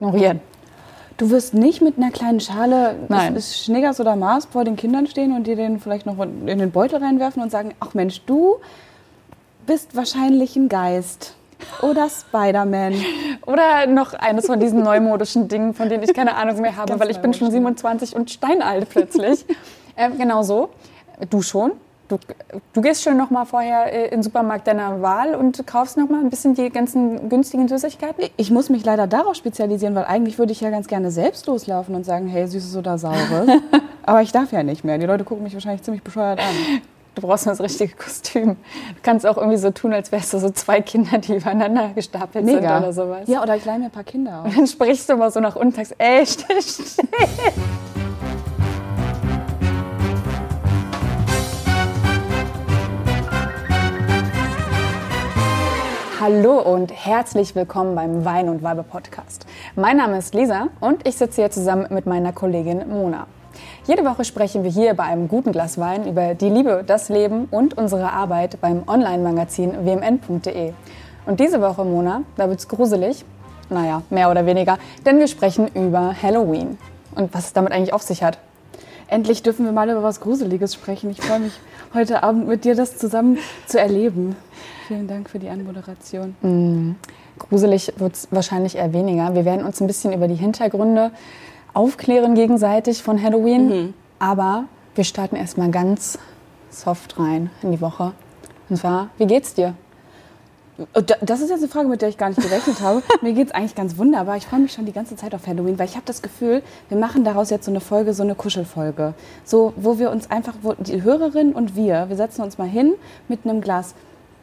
Ignorieren. Du wirst nicht mit einer kleinen Schale Nein. des Schneegers oder Mars vor den Kindern stehen und dir den vielleicht noch in den Beutel reinwerfen und sagen, ach Mensch, du bist wahrscheinlich ein Geist. Oder Spider-Man. Oder noch eines von diesen neumodischen Dingen, von denen ich keine Ahnung mehr habe, weil ich bin schon neumodisch, 27 und steinalt plötzlich. ähm, genau so. Du schon. Du, du gehst schon noch mal vorher äh, in den Supermarkt deiner Wahl und kaufst noch mal ein bisschen die ganzen günstigen Süßigkeiten. Ich muss mich leider darauf spezialisieren, weil eigentlich würde ich ja ganz gerne selbst loslaufen und sagen, hey, Süßes oder Saures. Aber ich darf ja nicht mehr. Die Leute gucken mich wahrscheinlich ziemlich bescheuert an. Du brauchst nur das richtige Kostüm. Du kannst auch irgendwie so tun, als wärst du so zwei Kinder, die übereinander gestapelt sind oder sowas. Ja, oder ich leih mir ein paar Kinder auf. Dann sprichst du mal so nach unten und sagst, ey, still, still. Hallo und herzlich willkommen beim Wein und Weibe Podcast. Mein Name ist Lisa und ich sitze hier zusammen mit meiner Kollegin Mona. Jede Woche sprechen wir hier bei einem guten Glas Wein über die Liebe, das Leben und unsere Arbeit beim Online-Magazin wmn.de. Und diese Woche, Mona, da wird's gruselig. Naja, mehr oder weniger, denn wir sprechen über Halloween und was es damit eigentlich auf sich hat. Endlich dürfen wir mal über was Gruseliges sprechen. Ich freue mich, heute Abend mit dir das zusammen zu erleben. Vielen Dank für die Anmoderation. Gruselig wird es wahrscheinlich eher weniger. Wir werden uns ein bisschen über die Hintergründe aufklären gegenseitig von Halloween. Aber wir starten erstmal ganz soft rein in die Woche. Und zwar, wie geht's dir? Da- Das ist jetzt eine Frage, mit der ich gar nicht gerechnet habe. Mir geht es eigentlich ganz wunderbar. Ich freue mich schon die ganze Zeit auf Halloween, weil ich habe das Gefühl, wir machen daraus jetzt so eine Folge, so eine Kuschelfolge. So, wo wir uns einfach, wo die Hörerin und wir, wir setzen uns mal hin mit einem Glas,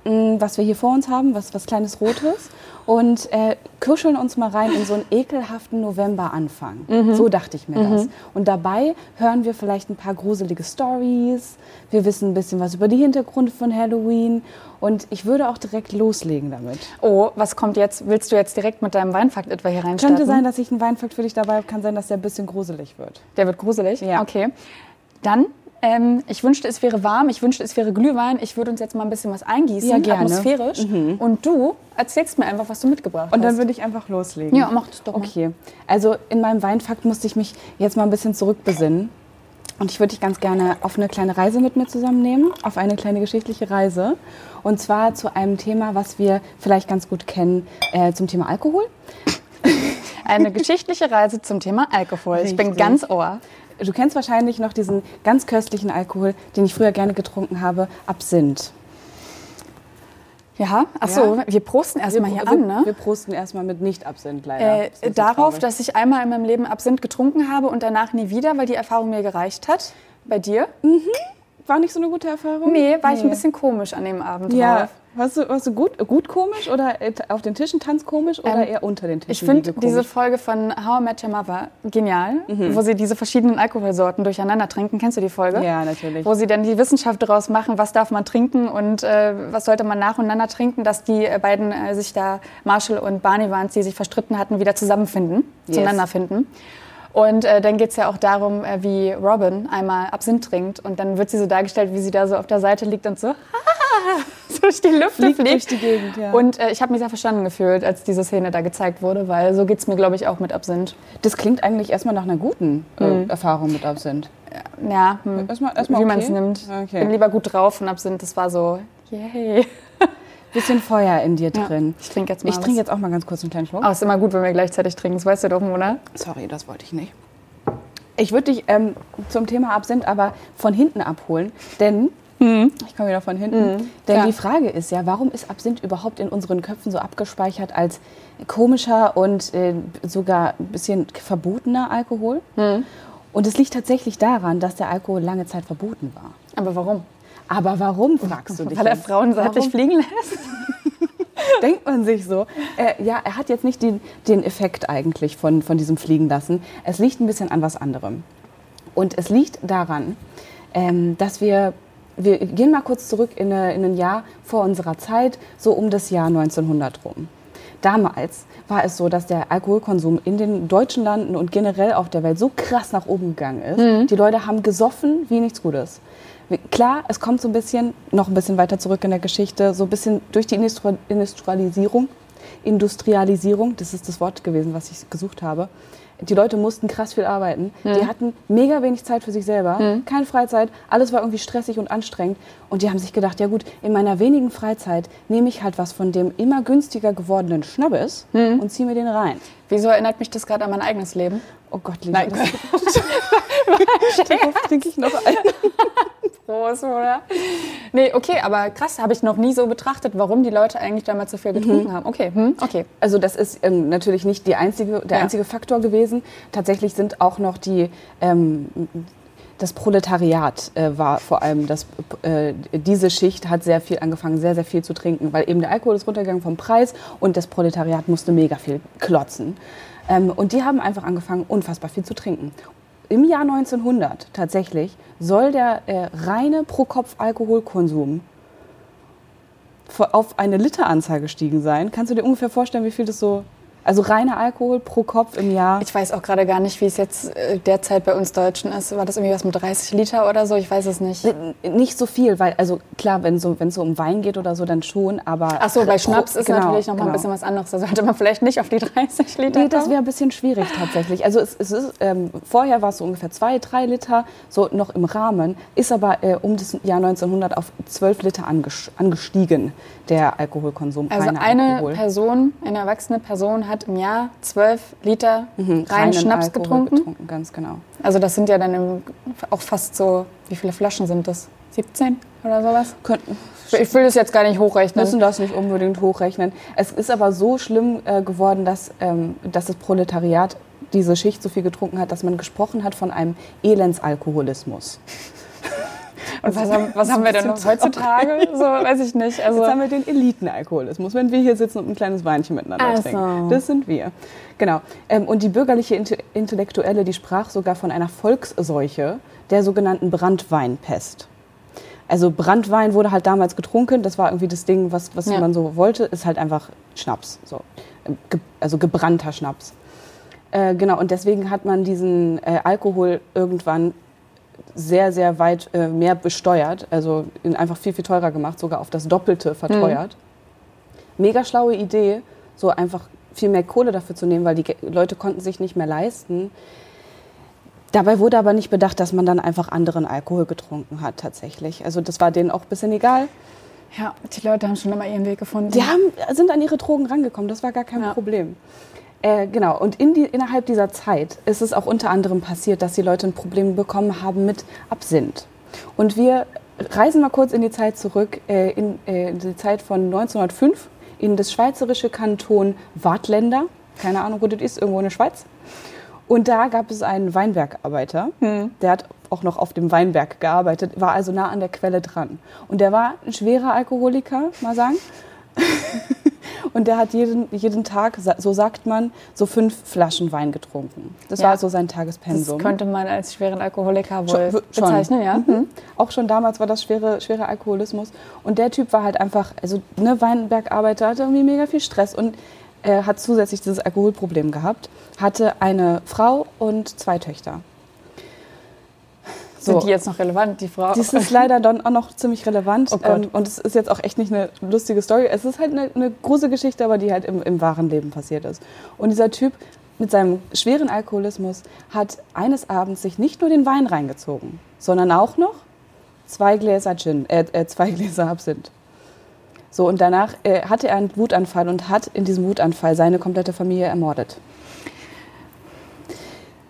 was wir hier vor uns haben, was, was kleines Rotes und äh, kuscheln uns mal rein in so einen ekelhaften Novemberanfang. So dachte ich mir das. Und dabei hören wir vielleicht ein paar gruselige Stories. Wir wissen ein bisschen was über die Hintergründe von Halloween. Und ich würde auch direkt loslegen damit. Oh, was kommt jetzt? Willst du jetzt direkt mit deinem Weinfakt etwa hier reinstarten? Könnte sein, dass ich einen Weinfakt für dich dabei habe. Kann sein, dass der ein bisschen gruselig wird. Der wird gruselig? Ja. Okay. Dann, ähm, ich wünschte, es wäre warm. Ich wünschte, es wäre Glühwein. Ich würde uns jetzt mal ein bisschen was eingießen, Ja, gerne. Mhm. atmosphärisch. Und du erzählst mir einfach, was du mitgebracht Und dann hast. würde ich einfach loslegen. Ja, mach das doch mal. Okay. Also in meinem Weinfakt musste ich mich jetzt mal ein bisschen zurückbesinnen. Und ich würde dich ganz gerne auf eine kleine Reise mit mir zusammennehmen, auf eine kleine geschichtliche Reise. Und zwar zu einem Thema, was wir vielleicht ganz gut kennen, äh, zum Thema Alkohol. Eine geschichtliche Reise zum Thema Alkohol. Ich bin Richtig. ganz ohr. Du kennst wahrscheinlich noch diesen ganz köstlichen Alkohol, den ich früher gerne getrunken habe, Absinth. Ja, ach so, Ja. wir prosten erstmal hier wir, an, ne? wir prosten erstmal mit Nicht-Absinth leider. Äh, Das darauf, dass ich einmal in meinem Leben Absinth getrunken habe und danach nie wieder, weil die Erfahrung mir gereicht hat. Bei dir? War nicht so eine gute Erfahrung? Nee, war ich ein bisschen komisch an dem Abend Ja, drauf. warst du, warst du gut, gut komisch oder äh, auf den Tischen tanzt komisch oder Ähm, eher unter den Tischen? Ich finde diese? Folge von How I Met Your Mother genial, Mhm. wo sie diese verschiedenen Alkoholsorten durcheinander trinken. Kennst du die Folge? Ja, natürlich. Wo sie dann die Wissenschaft daraus machen, was darf man trinken und äh, was sollte man nacheinander trinken, dass die äh, beiden äh, sich da, Marshall und Barney waren die sich verstritten hatten, wieder zusammenfinden, Yes. zueinander finden. Und äh, dann geht es ja auch darum, äh, wie Robin einmal Absinth trinkt. Und dann wird sie so dargestellt, wie sie da so auf der Seite liegt und so, so durch die Lüfte Fliegt durch die Gegend, ja. Und äh, ich habe mich sehr verstanden gefühlt, als diese Szene da gezeigt wurde, weil so geht es mir, glaube ich, auch mit Absinth. Das klingt eigentlich erstmal nach einer guten Mhm. Erfahrung mit Absinth. Ja, hm. Erstmal, erstmal wie okay. man es nimmt. Okay. Bin lieber gut drauf und Absinth, das war so, yay. Bisschen Feuer in dir Ja, drin. ich trinke jetzt mal Ich trinke jetzt auch mal ganz kurz einen kleinen Schluck. Oh, ist immer gut, wenn wir gleichzeitig trinken, das weißt du doch, Mona. Sorry, das wollte ich nicht. Ich würde dich ähm, zum Thema Absinth aber von hinten abholen, denn ich komme wieder von hinten. Denn Ja. die Frage ist ja, warum ist Absinth überhaupt in unseren Köpfen so abgespeichert als komischer und äh, sogar ein bisschen verbotener Alkohol? Und es liegt tatsächlich daran, dass der Alkohol lange Zeit verboten war. Aber warum? Aber warum, fragst du dich? Weil er? Frauen seitlich fliegen lässt? denkt man sich so. Äh, ja, er hat jetzt nicht den, den Effekt eigentlich von, von diesem Fliegenlassen. Es liegt ein bisschen an was anderem. Und es liegt daran, ähm, dass wir, wir gehen mal kurz zurück in, eine, in ein Jahr vor unserer Zeit, so um das Jahr 1900 rum. Damals war es so, dass der Alkoholkonsum in den deutschen Landen und generell auf der Welt so krass nach oben gegangen ist. Die Leute haben gesoffen wie nichts Gutes. Klar, es kommt so ein bisschen, noch ein bisschen weiter zurück in der Geschichte, so ein bisschen durch die Industri Industrialisierung Industrialisierung, das ist das Wort gewesen, was ich gesucht habe. Die Leute mussten krass viel arbeiten. Die hatten mega wenig Zeit für sich selber, keine Freizeit, alles war irgendwie stressig und anstrengend. Und die haben sich gedacht, ja gut, in meiner wenigen Freizeit nehme ich halt was von dem immer günstiger gewordenen Schnabbes und ziehe mir den rein. Wieso erinnert mich das gerade an mein eigenes Leben? Oh Gott, Lisa, Nein, das trinke ich noch ein. Groß, oder? Nee, okay, aber krass, habe ich noch nie so betrachtet, warum die Leute eigentlich damals so viel getrunken haben. Okay, hm, okay. Also das ist ähm, natürlich nicht einzige, der Ja. einzige Faktor gewesen. Tatsächlich sind auch noch die ähm, das Proletariat äh, war vor allem das äh, diese Schicht hat sehr viel angefangen sehr sehr viel zu trinken, weil eben der Alkohol ist runtergegangen vom Preis und das Proletariat musste mega viel klotzen. Ähm, und die haben einfach angefangen unfassbar viel zu trinken. Im Jahr 1900 tatsächlich soll der äh, reine Pro-Kopf-Alkoholkonsum auf eine Literanzahl gestiegen sein. Kannst du dir ungefähr vorstellen, wie viel das so, also reiner Alkohol pro Kopf im Jahr? Ich weiß auch gerade gar nicht, wie es jetzt äh, derzeit bei uns Deutschen ist. War das irgendwie was mit 30 Liter oder so? Ich weiß es nicht. Nicht so viel, weil, also klar, wenn so, es so um Wein geht oder so, dann schon, aber. Ach so, bei Schnaps ist genau, natürlich noch mal ein genau. bisschen was anderes. Da sollte man vielleicht nicht auf die 30 Liter Nee, das wäre ein bisschen schwierig tatsächlich. Also es, es ist, ähm, vorher war es so ungefähr zwei, drei Liter, so noch im Rahmen, ist aber äh, um das Jahr 1900 auf 12 Liter anges angestiegen, der Alkoholkonsum. Also eine Alkohol. Person, eine erwachsene Person hat im Jahr 12 Liter reinen Reinen Schnaps Alkohol getrunken. Ganz genau. Also das sind ja dann im, auch fast so, wie viele Flaschen sind das? 17 oder sowas? Könnten, Ich will das jetzt gar nicht hochrechnen. müssen das nicht unbedingt hochrechnen. Es ist aber so schlimm äh, geworden, dass, ähm, dass das Proletariat diese Schicht so viel getrunken hat, dass man gesprochen hat von einem Elendsalkoholismus. Und was haben, was haben wir denn noch heutzutage? So, weiß ich nicht. Also, Jetzt haben wir den Elitenalkoholismus, wenn wir hier sitzen und ein kleines Weinchen miteinander Ach so. trinken. Das sind wir. Genau. Ähm, und die bürgerliche Inte- Intellektuelle, die sprach sogar von einer Volksseuche, der sogenannten Brandweinpest. Also Brandwein wurde halt damals getrunken, das war irgendwie das Ding, was, was Ja. man so wollte, ist halt einfach Schnaps. So. Ähm, Also gebrannter Schnaps. Äh, genau, und deswegen hat man diesen äh, Alkohol irgendwann sehr, sehr weit äh, mehr besteuert, also ihn einfach viel, viel teurer gemacht, sogar auf das Doppelte verteuert. Mega schlaue Idee, so einfach viel mehr Kohle dafür zu nehmen, weil die Leute konnten sich nicht mehr leisten. Dabei wurde aber nicht bedacht, dass man dann einfach anderen Alkohol getrunken hat tatsächlich. Also das war denen auch ein bisschen egal. ja, die Leute haben schon immer ihren Weg gefunden. Die haben, sind an ihre Drogen rangekommen, das war gar kein Ja. Problem. Äh, genau, und in die, innerhalb dieser Zeit ist es auch unter anderem passiert, dass die Leute ein Problem bekommen haben mit Absinth. Und wir reisen mal kurz in die Zeit zurück, äh, in, äh, in die Zeit von 1905 in das schweizerische Kanton Wartländer. Keine Ahnung, wo das ist, irgendwo in der Schweiz. Und da gab es einen Weinbergarbeiter, der hat auch noch auf dem Weinberg gearbeitet, war also nah an der Quelle dran. Und der war ein schwerer Alkoholiker, mal sagen. Und der hat jeden, jeden Tag, so sagt man, so fünf Flaschen Wein getrunken. Das Ja. war so sein das Tagespensum. könnte man als schweren Alkoholiker wohl schon. bezeichnen, ja. Mhm. Auch schon damals war das schwere, schwerer Alkoholismus. Und der Typ war halt einfach, also ne, Weinbergarbeiter, hatte irgendwie mega viel Stress und äh, hat zusätzlich dieses Alkoholproblem gehabt. Hatte eine Frau und zwei Töchter. Sind die jetzt noch relevant, die Frau? Das ist leider dann auch noch ziemlich relevant. Oh ähm, und es ist jetzt auch echt nicht eine lustige Story. Es ist halt eine, eine große Geschichte, aber die halt im, im wahren Leben passiert ist. Und dieser Typ mit seinem schweren Alkoholismus hat eines Abends sich nicht nur den Wein reingezogen, sondern auch noch zwei Gläser Gin, äh, äh, zwei Gläser Absinth. So, und danach äh, hatte er einen Wutanfall und hat in diesem Wutanfall seine komplette Familie ermordet.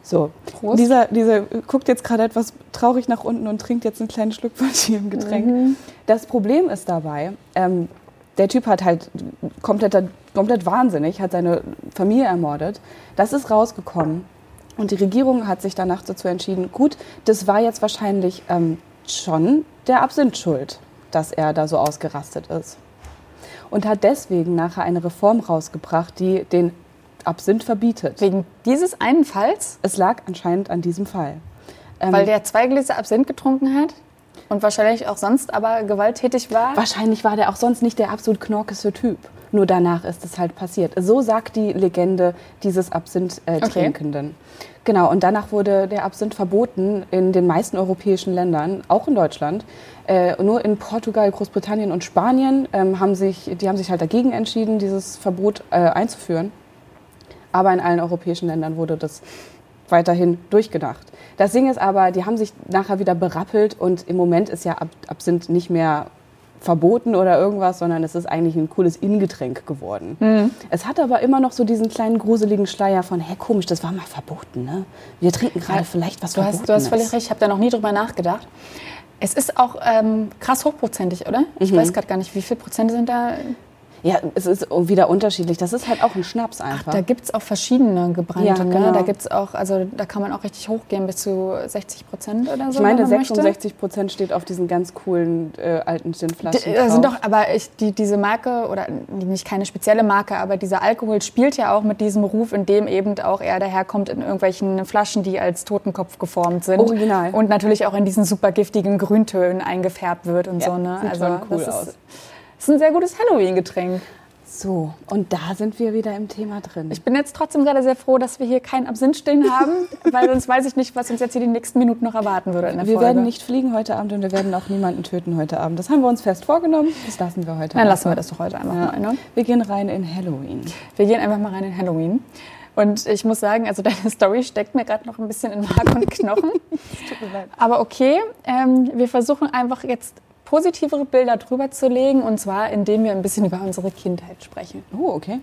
So, Prost. dieser, dieser guckt jetzt gerade etwas traurig nach unten und trinkt jetzt einen kleinen Schluck von ihrem Getränk. Das Problem ist dabei, ähm, der Typ hat halt komplett, komplett wahnsinnig, hat seine Familie ermordet. Das ist rausgekommen und die Regierung hat sich danach dazu entschieden, gut, das war jetzt wahrscheinlich ähm, schon der Absinth schuld, dass er da so ausgerastet ist. Und hat deswegen nachher eine Reform rausgebracht, die den Absinth verbietet. Wegen dieses einen Falls, Es lag anscheinend an diesem Fall. Ähm, weil der zwei Gläser Absinth getrunken hat und wahrscheinlich auch sonst aber gewalttätig war. wahrscheinlich war der auch sonst nicht der absolut knorkeste Typ. Nur danach ist es halt passiert. So sagt die Legende dieses Absinth-Trinkenden. Okay. Genau, und danach wurde der Absinth verboten in den meisten europäischen Ländern, auch in Deutschland. Äh, nur in Portugal, Großbritannien und Spanien ähm, haben sich, die haben sich halt dagegen entschieden, dieses Verbot äh, einzuführen. Aber in allen europäischen Ländern wurde das weiterhin durchgedacht. Das Ding ist aber, die haben sich nachher wieder berappelt und im Moment ist ja Ab Absinth nicht mehr verboten oder irgendwas, sondern es ist eigentlich ein cooles Ingetränk geworden. Mhm. Es hat aber immer noch so diesen kleinen gruseligen Schleier von, hä, komisch, das war mal verboten, ne? Wir trinken gerade vielleicht was Du verboten hast, du hast völlig recht, ich habe da noch nie drüber nachgedacht. Es ist auch ähm, krass hochprozentig, oder? Ich Mhm. weiß gerade gar nicht, wie viel Prozent sind da. Ja, es ist wieder unterschiedlich. Das ist halt auch ein Schnaps einfach. Da gibt es auch verschiedene gebrannte. Ja, genau. ne? Da gibt's auch, also da kann man auch richtig hochgehen bis zu 60 Prozent oder so. ich meine, wenn man möchte. 66 Prozent steht auf diesen ganz coolen äh, alten Gin-Flaschen D- Da sind doch, aber ich, die, diese Marke, oder nicht keine spezielle Marke, aber dieser Alkohol spielt ja auch mit diesem Ruf, in dem eben auch er daherkommt in irgendwelchen Flaschen, die als Totenkopf geformt sind. Original. Und natürlich auch in diesen super giftigen Grüntönen eingefärbt wird und Ja, so. Ne? sieht schon cool aus. Ist, ist ein sehr gutes Halloween-Getränk. So, und da sind wir wieder im Thema drin. Ich bin jetzt trotzdem gerade sehr froh, dass wir hier keinen Absinth stehen haben, weil sonst weiß ich nicht, was uns jetzt hier die nächsten Minuten noch erwarten würde in der wir Folge. werden nicht fliegen heute Abend und wir werden auch niemanden töten heute Abend. Das haben wir uns fest vorgenommen. Das lassen wir heute Dann einfach. lassen wir das doch heute einfach Ja. mal. Ne? Wir gehen rein in Halloween. Wir gehen einfach mal rein in Halloween. Und ich muss sagen, also deine Story steckt mir gerade noch ein bisschen in Mark und Knochen. Tut mir leid. Aber okay, ähm, wir versuchen einfach jetzt positivere Bilder drüber zu legen. Und zwar, indem wir ein bisschen über unsere Kindheit sprechen. Oh, okay.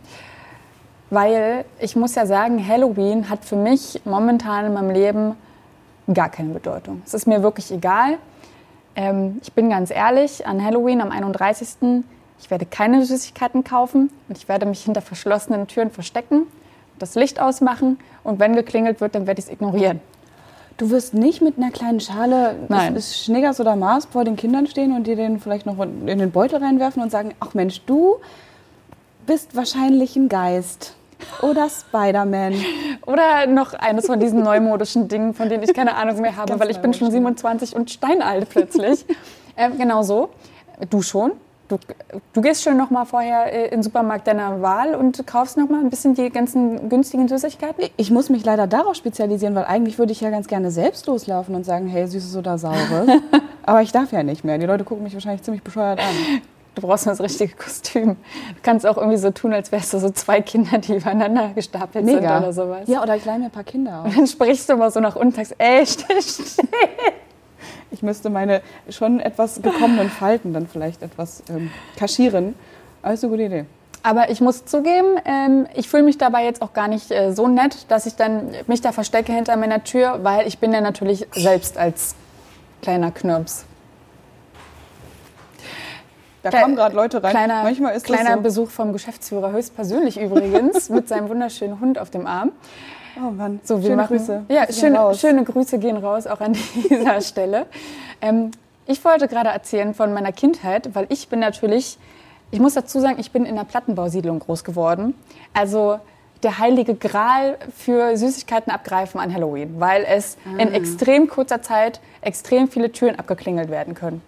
Weil ich muss ja sagen, Halloween hat für mich momentan in meinem Leben gar keine Bedeutung. Es ist mir wirklich egal. Ähm, ich bin ganz ehrlich, an Halloween am 31. Ich werde keine Süßigkeiten kaufen und ich werde mich hinter verschlossenen Türen verstecken, das Licht ausmachen und wenn geklingelt wird, dann werde ich es ignorieren. Du wirst nicht mit einer kleinen Schale Nein. des- des Schniggers oder Mars vor den Kindern stehen und dir den vielleicht noch in den Beutel reinwerfen und sagen, ach Mensch, du bist wahrscheinlich ein Geist oder Spider-Man. Oder noch eines von diesen neumodischen Dingen, von denen ich keine Ahnung mehr habe, Ganz weil ich bin schon neumodisch, 27 und steinalt plötzlich. ähm, genau so. Du schon. Du, du gehst schon noch mal vorher äh, in den Supermarkt deiner Wahl und kaufst noch mal ein bisschen die ganzen günstigen Süßigkeiten. Ich muss mich leider darauf spezialisieren, weil eigentlich würde ich ja ganz gerne selbst loslaufen und sagen, hey, Süßes oder Saures. Aber ich darf ja nicht mehr. Die Leute gucken mich wahrscheinlich ziemlich bescheuert an. Du brauchst nur das richtige Kostüm. Du kannst auch irgendwie so tun, als wärst du so zwei Kinder, die übereinander gestapelt sind Mega. oder sowas. Ja, oder ich leih mir ein paar Kinder aus. Dann sprichst du mal so nach unten und sagst, ey, still, still. Ich müsste meine schon etwas gekommenen Falten dann vielleicht etwas ähm, kaschieren. Eine gute Idee. Aber ich muss zugeben, ähm, ich fühle mich dabei jetzt auch gar nicht äh, so nett, dass ich dann mich da verstecke hinter meiner Tür, weil ich bin ja natürlich selbst als kleiner Knirps. Da Kle- kommen gerade Leute rein. Kleiner, Manchmal ist kleiner das so. Besuch vom Geschäftsführer höchstpersönlich übrigens, mit seinem wunderschönen Hund auf dem Arm. Oh Mann, So, wir schöne machen, Grüße. Ja, schöne, raus. schöne Grüße gehen raus, auch an dieser Stelle. Ähm, ich wollte gerade erzählen von meiner Kindheit, weil ich bin natürlich, ich muss dazu sagen, ich bin in einer Plattenbausiedlung groß geworden. Also der heilige Gral für Süßigkeiten abgreifen an Halloween, weil es Ah. in extrem kurzer Zeit extrem viele Türen abgeklingelt werden können.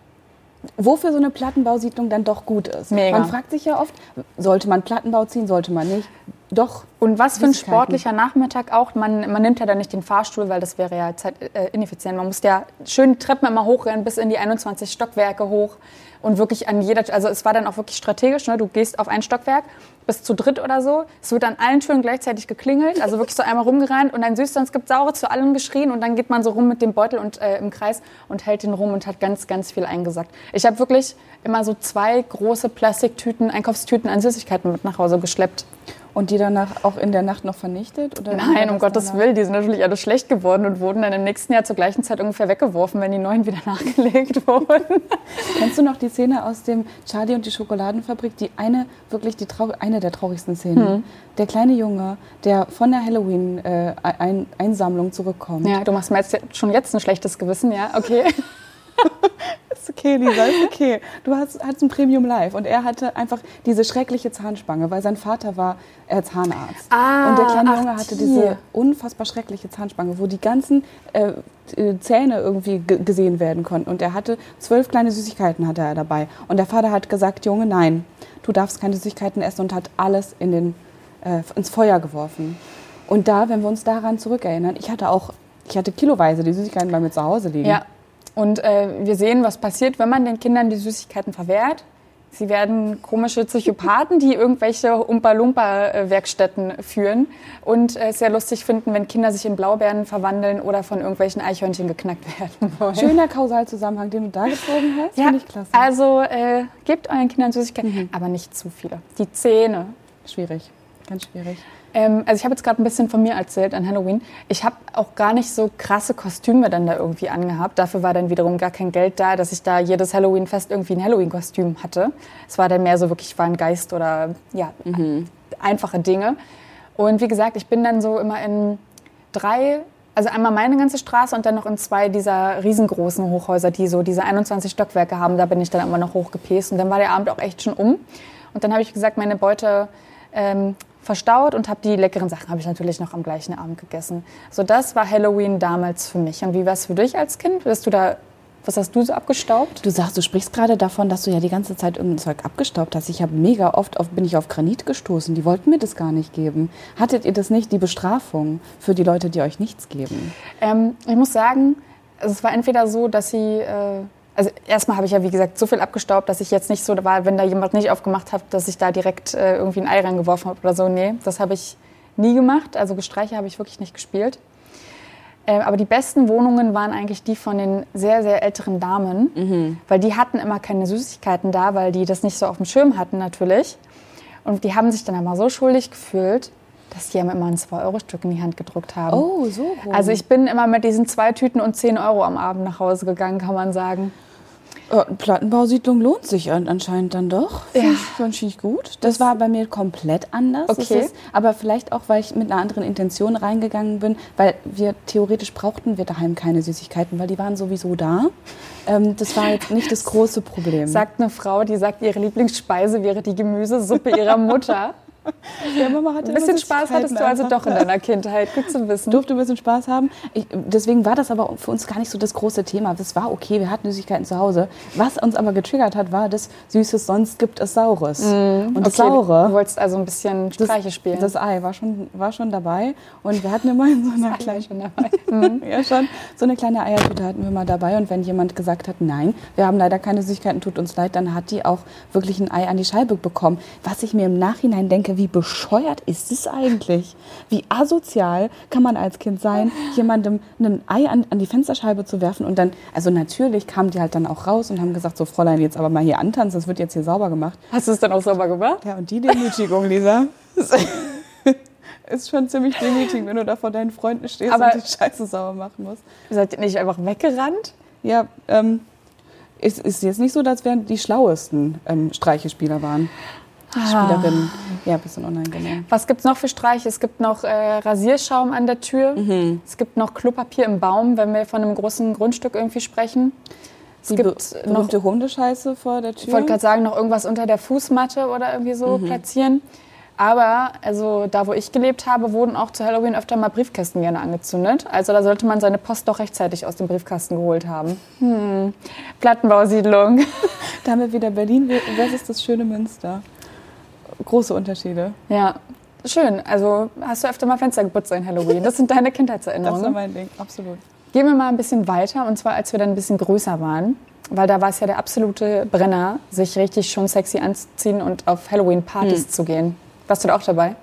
Wofür so eine Plattenbausiedlung dann doch gut ist. Mega. Man fragt sich ja oft, sollte man Plattenbau ziehen, sollte man nicht. Doch. Und was für ein sportlicher Nachmittag auch. Man, man nimmt ja dann nicht den Fahrstuhl, weil das wäre ja zeit, äh, ineffizient. Man muss ja schön Treppen immer hochrennen, bis in die 21 Stockwerke hoch. Und wirklich an jeder, also es war dann auch wirklich strategisch. Ne? Du gehst auf ein Stockwerk, bist zu dritt oder so. Es wird an allen Türen gleichzeitig geklingelt, also wirklich so einmal rumgerannt und dann süß, sonst gibt Saure zu allen geschrien und dann geht man so rum mit dem Beutel und äh, im Kreis und hält den rum und hat ganz, ganz viel eingesackt. Ich habe wirklich immer so zwei große Plastiktüten, Einkaufstüten an Süßigkeiten mit nach Hause geschleppt. Und die danach auch in der Nacht noch vernichtet? Oder Nein, um Gottes danach? Willen, die sind natürlich alle schlecht geworden und wurden dann im nächsten Jahr zur gleichen Zeit ungefähr weggeworfen, wenn die neuen wieder nachgelegt wurden. Kennst du noch die Szene aus dem Charlie und die Schokoladenfabrik? Die eine, wirklich die trau eine der traurigsten Szenen. Hm. Der kleine Junge, der von der Halloween-Einsammlung zurückkommt. Ja, du machst mir jetzt schon jetzt ein schlechtes Gewissen, ja, okay. ist okay, Lisa, ist okay. Du hast, hast ein Premium Live. Und er hatte einfach diese schreckliche Zahnspange, weil sein Vater war äh, Zahnarzt. Ah, und der kleine ach, Junge hatte die. diese unfassbar schreckliche Zahnspange, wo die ganzen äh, äh, Zähne irgendwie ge- gesehen werden konnten. Und er hatte zwölf kleine Süßigkeiten hatte er dabei. Und der Vater hat gesagt, Junge, nein, du darfst keine Süßigkeiten essen und hat alles in den, äh, ins Feuer geworfen. Und da, wenn wir uns daran zurückerinnern, ich hatte auch, ich hatte kiloweise die Süßigkeiten bei mir zu Hause liegen. Ja. Und äh, wir sehen, was passiert, wenn man den Kindern die Süßigkeiten verwehrt. Sie werden komische Psychopathen, die irgendwelche Umpa-Lumpa-Werkstätten führen und äh, es sehr lustig finden, wenn Kinder sich in Blaubeeren verwandeln oder von irgendwelchen Eichhörnchen geknackt werden wollen. Schöner Kausalzusammenhang, den du da gezogen hast, Ja, finde ich klasse. also äh, gebt euren Kindern Süßigkeiten, aber nicht zu viele. Die Zähne. Schwierig, ganz schwierig. Ähm, also ich habe jetzt gerade ein bisschen von mir erzählt an Halloween. Ich habe auch gar nicht so krasse Kostüme dann da irgendwie angehabt. Dafür war dann wiederum gar kein Geld da, dass ich da jedes Halloween-Fest irgendwie ein Halloween-Kostüm hatte. Es war dann mehr so wirklich, ich war ein Geist oder ja, einfache Dinge. Und wie gesagt, ich bin dann so immer in drei, also einmal meine ganze Straße und dann noch in zwei dieser riesengroßen Hochhäuser, die so diese 21 Stockwerke haben. Da bin ich dann immer noch hochgepäst. Und dann war der Abend auch echt schon um. Und dann habe ich gesagt, meine Beute ähm, verstaut und habe die leckeren Sachen habe ich natürlich noch am gleichen Abend gegessen. So das war Halloween damals für mich. Und wie war es für dich als Kind? Bist du da, was hast du so abgestaubt? Du sagst, du sprichst gerade davon, dass du ja die ganze Zeit irgendein Zeug abgestaubt hast. Ich habe mega oft auf, bin ich auf Granit gestoßen. Die wollten mir das gar nicht geben. Hattet ihr das nicht, die Bestrafung für die Leute, die euch nichts geben? Ähm, ich muss sagen, es war entweder so, dass sie, äh, also erstmal habe ich ja wie gesagt so viel abgestaubt, dass ich jetzt nicht so war, wenn da jemand nicht aufgemacht hat, dass ich da direkt äh, irgendwie ein Ei reingeworfen habe oder so. Nee, das habe ich nie gemacht. Also Gestreiche habe ich wirklich nicht gespielt. Äh, aber die besten Wohnungen waren eigentlich die von den sehr, sehr älteren Damen, weil die hatten immer keine Süßigkeiten da, weil die das nicht so auf dem Schirm hatten natürlich. Und die haben sich dann immer so schuldig gefühlt, dass die einem immer ein 2-Euro-Stück in die Hand gedrückt haben. Oh, so rum. Also ich bin immer mit diesen zwei Tüten und 10 Euro am Abend nach Hause gegangen, kann man sagen. Äh, Plattenbausiedlung lohnt sich an- anscheinend dann doch. Finde Ja. ich, find ich gut. Das war bei mir komplett anders. Okay. Ist, aber vielleicht auch, weil ich mit einer anderen Intention reingegangen bin, weil wir theoretisch brauchten wir daheim keine Süßigkeiten, weil die waren sowieso da. Ähm, das war jetzt nicht das große Problem. Sagt eine Frau, die sagt, ihre Lieblingsspeise wäre die Gemüsesuppe ihrer Mutter. Ja, Mama hatte Ein bisschen Spaß hattest du also doch in deiner Kindheit. Gut zu wissen. durfte ein bisschen Spaß haben. Ich, deswegen war das aber für uns gar nicht so das große Thema. Das war okay, wir hatten Süßigkeiten zu Hause. Was uns aber getriggert hat, war das Süßes, sonst gibt es Saures. Und das Mm, Okay, Saure, Du wolltest also ein bisschen Streiche spielen. das Ei war schon, war schon dabei. Und wir hatten immer in so einer kleinen dabei. ja, schon. So eine kleine Eiertüte hatten wir mal dabei. Und wenn jemand gesagt hat, nein, wir haben leider keine Süßigkeiten, tut uns leid, dann hat die auch wirklich ein Ei an die Scheibe bekommen. Was ich mir im Nachhinein denke, wie bescheuert ist es eigentlich? Wie asozial kann man als Kind sein, jemandem ein Ei an, an die Fensterscheibe zu werfen und dann, also natürlich kamen die halt dann auch raus und haben gesagt, so Fräulein, jetzt aber mal hier antanzen, das wird jetzt hier sauber gemacht. Hast du es dann auch sauber gemacht? Ja, und die Demütigung, Lisa, ist schon ziemlich demütigend, wenn du da vor deinen Freunden stehst Aber- und die Scheiße sauber machen musst. Seid ihr nicht einfach weggerannt? Ja, ähm, es ist jetzt nicht so, dass wir die schlauesten ähm, Streichespieler waren. Spielerinnen. Ja, ein bisschen unangenehm. Was gibt es noch für Streiche? Es gibt noch äh, Rasierschaum an der Tür. Mhm. Es gibt noch Klopapier im Baum, wenn wir von einem großen Grundstück irgendwie sprechen. Es Die gibt be noch berühmte Hundescheiße vor der Tür. Ich wollte gerade sagen, noch irgendwas unter der Fußmatte oder irgendwie so Mhm. platzieren. Aber also da, wo ich gelebt habe, wurden auch zu Halloween öfter mal Briefkästen gerne angezündet. Also da sollte man seine Post doch rechtzeitig aus dem Briefkasten geholt haben. Hm. Plattenbausiedlung. Damit wieder Berlin versus das schöne Münster. Große Unterschiede. ja, schön. Also hast du öfter mal Fenster geputzt an Halloween. Das sind deine Das war Kindheitserinnerungen. mein Ding, absolut. Gehen wir mal ein bisschen weiter. Und zwar, als wir dann ein bisschen größer waren. Weil da war es ja der absolute Brenner, sich richtig schon sexy anzuziehen und auf Halloween-Partys zu gehen. Warst du da auch dabei?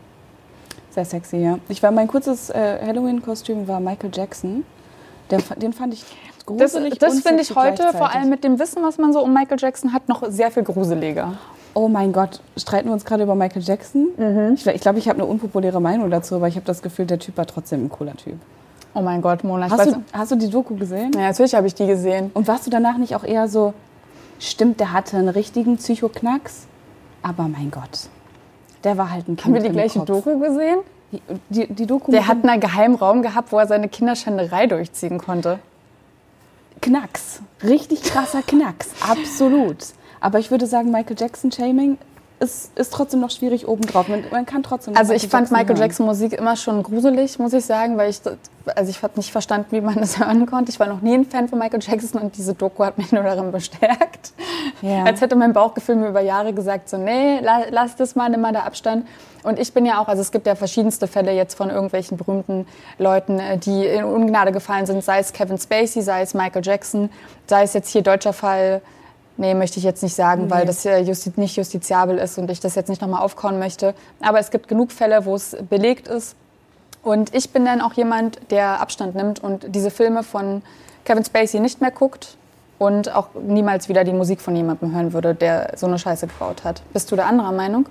Sehr sexy, ja. Ich war, mein kurzes äh, Halloween-Kostüm war Michael Jackson. Der, den fand ich Das, gruselig das und finde ich heute, vor allem mit dem Wissen, was man so um Michael Jackson hat, noch sehr viel gruseliger. Oh mein Gott, streiten wir uns gerade über Michael Jackson? Ich glaube, ich, glaub, ich habe eine unpopuläre Meinung dazu, aber ich habe das Gefühl, der Typ war trotzdem ein cooler Typ. Oh mein Gott, Mona. Hast du, hast du die Doku gesehen? ja, natürlich habe ich die gesehen. Und warst du danach nicht auch eher so, stimmt, der hatte einen richtigen Psychoknacks? Aber mein Gott, der war halt ein Kind Haben wir die gleiche Kopf. Doku gesehen? Die, die, die Doku Der hat einen Geheimraum gehabt, wo er seine Kinderschänderei durchziehen konnte. Knacks. Richtig krasser Knacks. Absolut. Aber ich würde sagen, Michael Jackson-Shaming ist, ist trotzdem noch schwierig obendrauf. Man, man kann trotzdem. Also ich fand Michael Jackson Musik immer schon gruselig, muss ich sagen, weil ich, also ich habe nicht verstanden, wie man das hören konnte. Ich war noch nie ein Fan von Michael Jackson und diese Doku hat mich nur darin bestärkt. Ja. Als hätte mein Bauchgefühl mir über Jahre gesagt, so nee, lass das mal, nimm mal da Abstand. Und ich bin ja auch, also es gibt ja verschiedenste Fälle jetzt von irgendwelchen berühmten Leuten, äh, die in Ungnade gefallen sind, sei es Kevin Spacey, sei es Michael Jackson, sei es jetzt hier deutscher Fall Nee, möchte ich jetzt nicht sagen, nee. weil das justi nicht justiziabel ist und ich das jetzt nicht nochmal aufkauen möchte. Aber es gibt genug Fälle, wo es belegt ist. Und ich bin dann auch jemand, der Abstand nimmt und diese Filme von Kevin Spacey nicht mehr guckt und auch niemals wieder die Musik von jemandem hören würde, der so eine Scheiße gebaut hat. Bist du da anderer Meinung?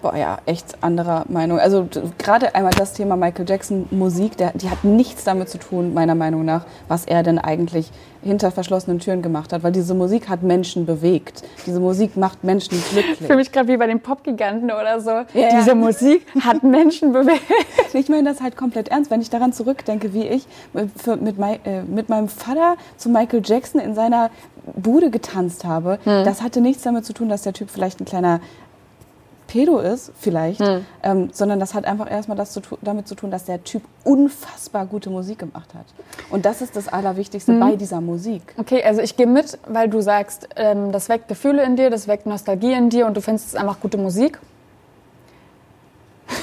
Boah, ja, echt anderer Meinung. Also gerade einmal das Thema Michael Jackson Musik, der, die hat nichts damit zu tun, meiner Meinung nach, was er denn eigentlich hinter verschlossenen Türen gemacht hat, weil diese Musik hat Menschen bewegt. Diese Musik macht Menschen glücklich. Für mich gerade wie bei den Popgiganten oder so. Ja, diese ja. Musik hat Menschen bewegt. Ich meine das halt komplett ernst, wenn ich daran zurückdenke, wie ich mit, mein, äh, mit meinem Vater zu Michael Jackson in seiner Bude getanzt habe. Hm. Das hatte nichts damit zu tun, dass der Typ vielleicht ein kleiner Pedo ist, vielleicht, hm. ähm, sondern das hat einfach erstmal das zu damit zu tun, dass der Typ unfassbar gute Musik gemacht hat. Und das ist das Allerwichtigste hm. bei dieser Musik. Okay, also ich gehe mit, weil du sagst, ähm, das weckt Gefühle in dir, das weckt Nostalgie in dir und du findest es einfach gute Musik.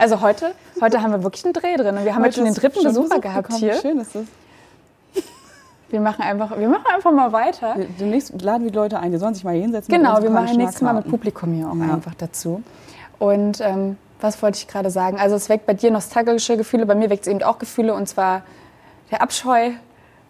Also heute, heute haben wir wirklich einen Dreh drin und wir haben heute jetzt schon den dritten Besucher Besuch gehabt bekommen. hier. Schön ist das. Wir machen einfach, wir machen einfach mal weiter. Demnächst laden wir die Leute ein, die sollen sich mal hinsetzen. Genau, wir machen nächstes Mal mit Publikum hier auch ja. einfach dazu. Und ähm, was wollte ich gerade sagen? Also es weckt bei dir nostalgische Gefühle, bei mir weckt es eben auch Gefühle und zwar der Abscheu.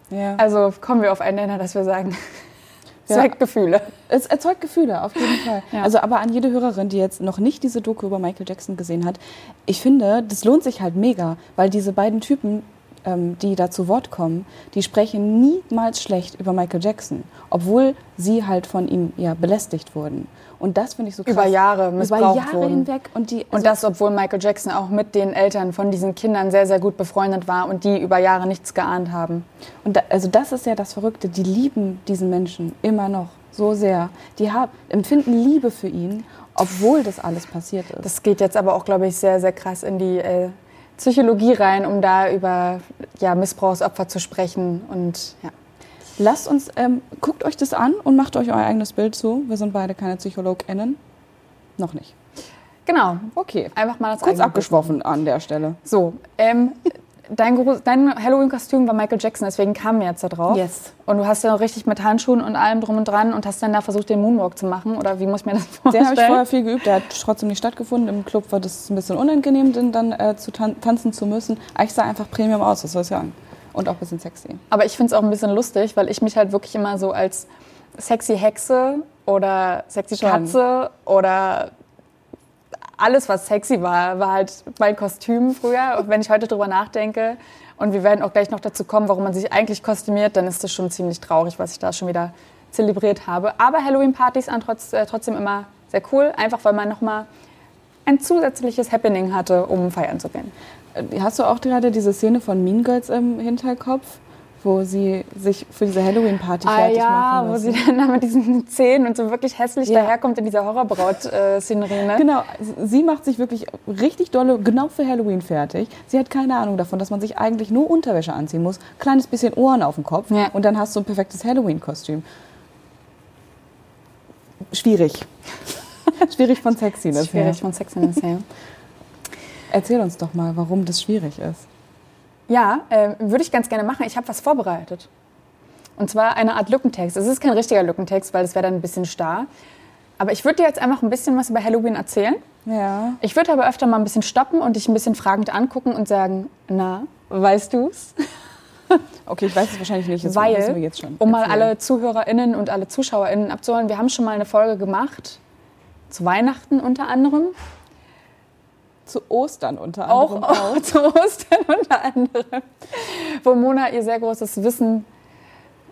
Ja. Also kommen wir auf einen Nenner, dass wir sagen, es ja. weckt Gefühle. Es erzeugt Gefühle, auf jeden Fall. Ja. Also aber an jede Hörerin, die jetzt noch nicht diese Doku über Michael Jackson gesehen hat, ich finde, das lohnt sich halt mega, weil diese beiden Typen die da zu Wort kommen, die sprechen niemals schlecht über Michael Jackson, obwohl sie halt von ihm ja belästigt wurden. Und das finde ich so krass. Über Jahre missbraucht Über Jahre wurden. hinweg. Und, die, also und das, obwohl Michael Jackson auch mit den Eltern von diesen Kindern sehr, sehr gut befreundet war und die über Jahre nichts geahnt haben. Und da, also das ist ja das Verrückte. Die lieben diesen Menschen immer noch so sehr. Die haben, empfinden Liebe für ihn, obwohl das alles passiert ist. Das geht jetzt aber auch, glaube ich, sehr, sehr krass in die... Äh, Psychologie rein, um da über ja, Missbrauchsopfer zu sprechen. Und ja. Lasst uns, ähm, guckt euch das an und macht euch euer eigenes Bild zu. Wir sind beide keine PsychologInnen. Noch nicht. Genau. Okay. Einfach mal das Kurz abgeschwoffen an der Stelle. So, ähm, dein, dein Halloween-Kostüm war Michael Jackson, deswegen kam wir jetzt da drauf. Yes. Und du hast ja richtig mit Handschuhen und allem drum und dran und hast dann da versucht, den Moonwalk zu machen? Oder wie muss ich mir das vorstellen? Den habe ich vorher viel geübt. Der hat trotzdem nicht stattgefunden. Im Club war das ein bisschen unangenehm, den dann äh, zu tan tanzen zu müssen. Aber ich sah einfach Premium aus, das soll ich sagen. Und auch ein bisschen sexy. Aber ich finde es auch ein bisschen lustig, weil ich mich halt wirklich immer so als sexy Hexe oder sexy Katze oder alles, was sexy war, war halt mein Kostüm früher. Und wenn ich heute drüber nachdenke, und wir werden auch gleich noch dazu kommen, warum man sich eigentlich kostümiert, dann ist das schon ziemlich traurig, was ich da schon wieder zelebriert habe. Aber Halloween-Partys sind trotz, äh, trotzdem immer sehr cool, einfach weil man nochmal ein zusätzliches Happening hatte, um feiern zu gehen. Äh, hast du auch gerade diese Szene von Mean Girls im Hinterkopf? Wo sie sich für diese Halloween-Party ah, fertig ja, machen müssen. wo sie dann da mit diesen Zähnen und so wirklich hässlich ja. daherkommt in dieser Horrorbraut-Szenerie. Ne? Genau, sie macht sich wirklich richtig dolle genau für Halloween fertig. Sie hat keine Ahnung davon, dass man sich eigentlich nur Unterwäsche anziehen muss, kleines bisschen Ohren auf dem Kopf ja. und dann hast du ein perfektes Halloween-Kostüm. Schwierig. schwierig von Sexiness Schwierig her. von Sexiness her. Erzähl uns doch mal, warum das schwierig ist. Ja, äh, würde ich ganz gerne machen. Ich habe was vorbereitet. Und zwar eine Art Lückentext. Es ist kein richtiger Lückentext, weil es wäre dann ein bisschen starr. Aber ich würde dir jetzt einfach ein bisschen was über Halloween erzählen. Ja. Ich würde aber öfter mal ein bisschen stoppen und dich ein bisschen fragend angucken und sagen, na, weißt du's? Okay, ich weiß es wahrscheinlich nicht. Das Weil, jetzt schon um mal alle ZuhörerInnen und alle ZuschauerInnen abzuholen, wir haben schon mal eine Folge gemacht, zu Weihnachten unter anderem. Zu Ostern unter anderem auch. auch. zu Ostern unter anderem. Wo Mona ihr sehr großes Wissen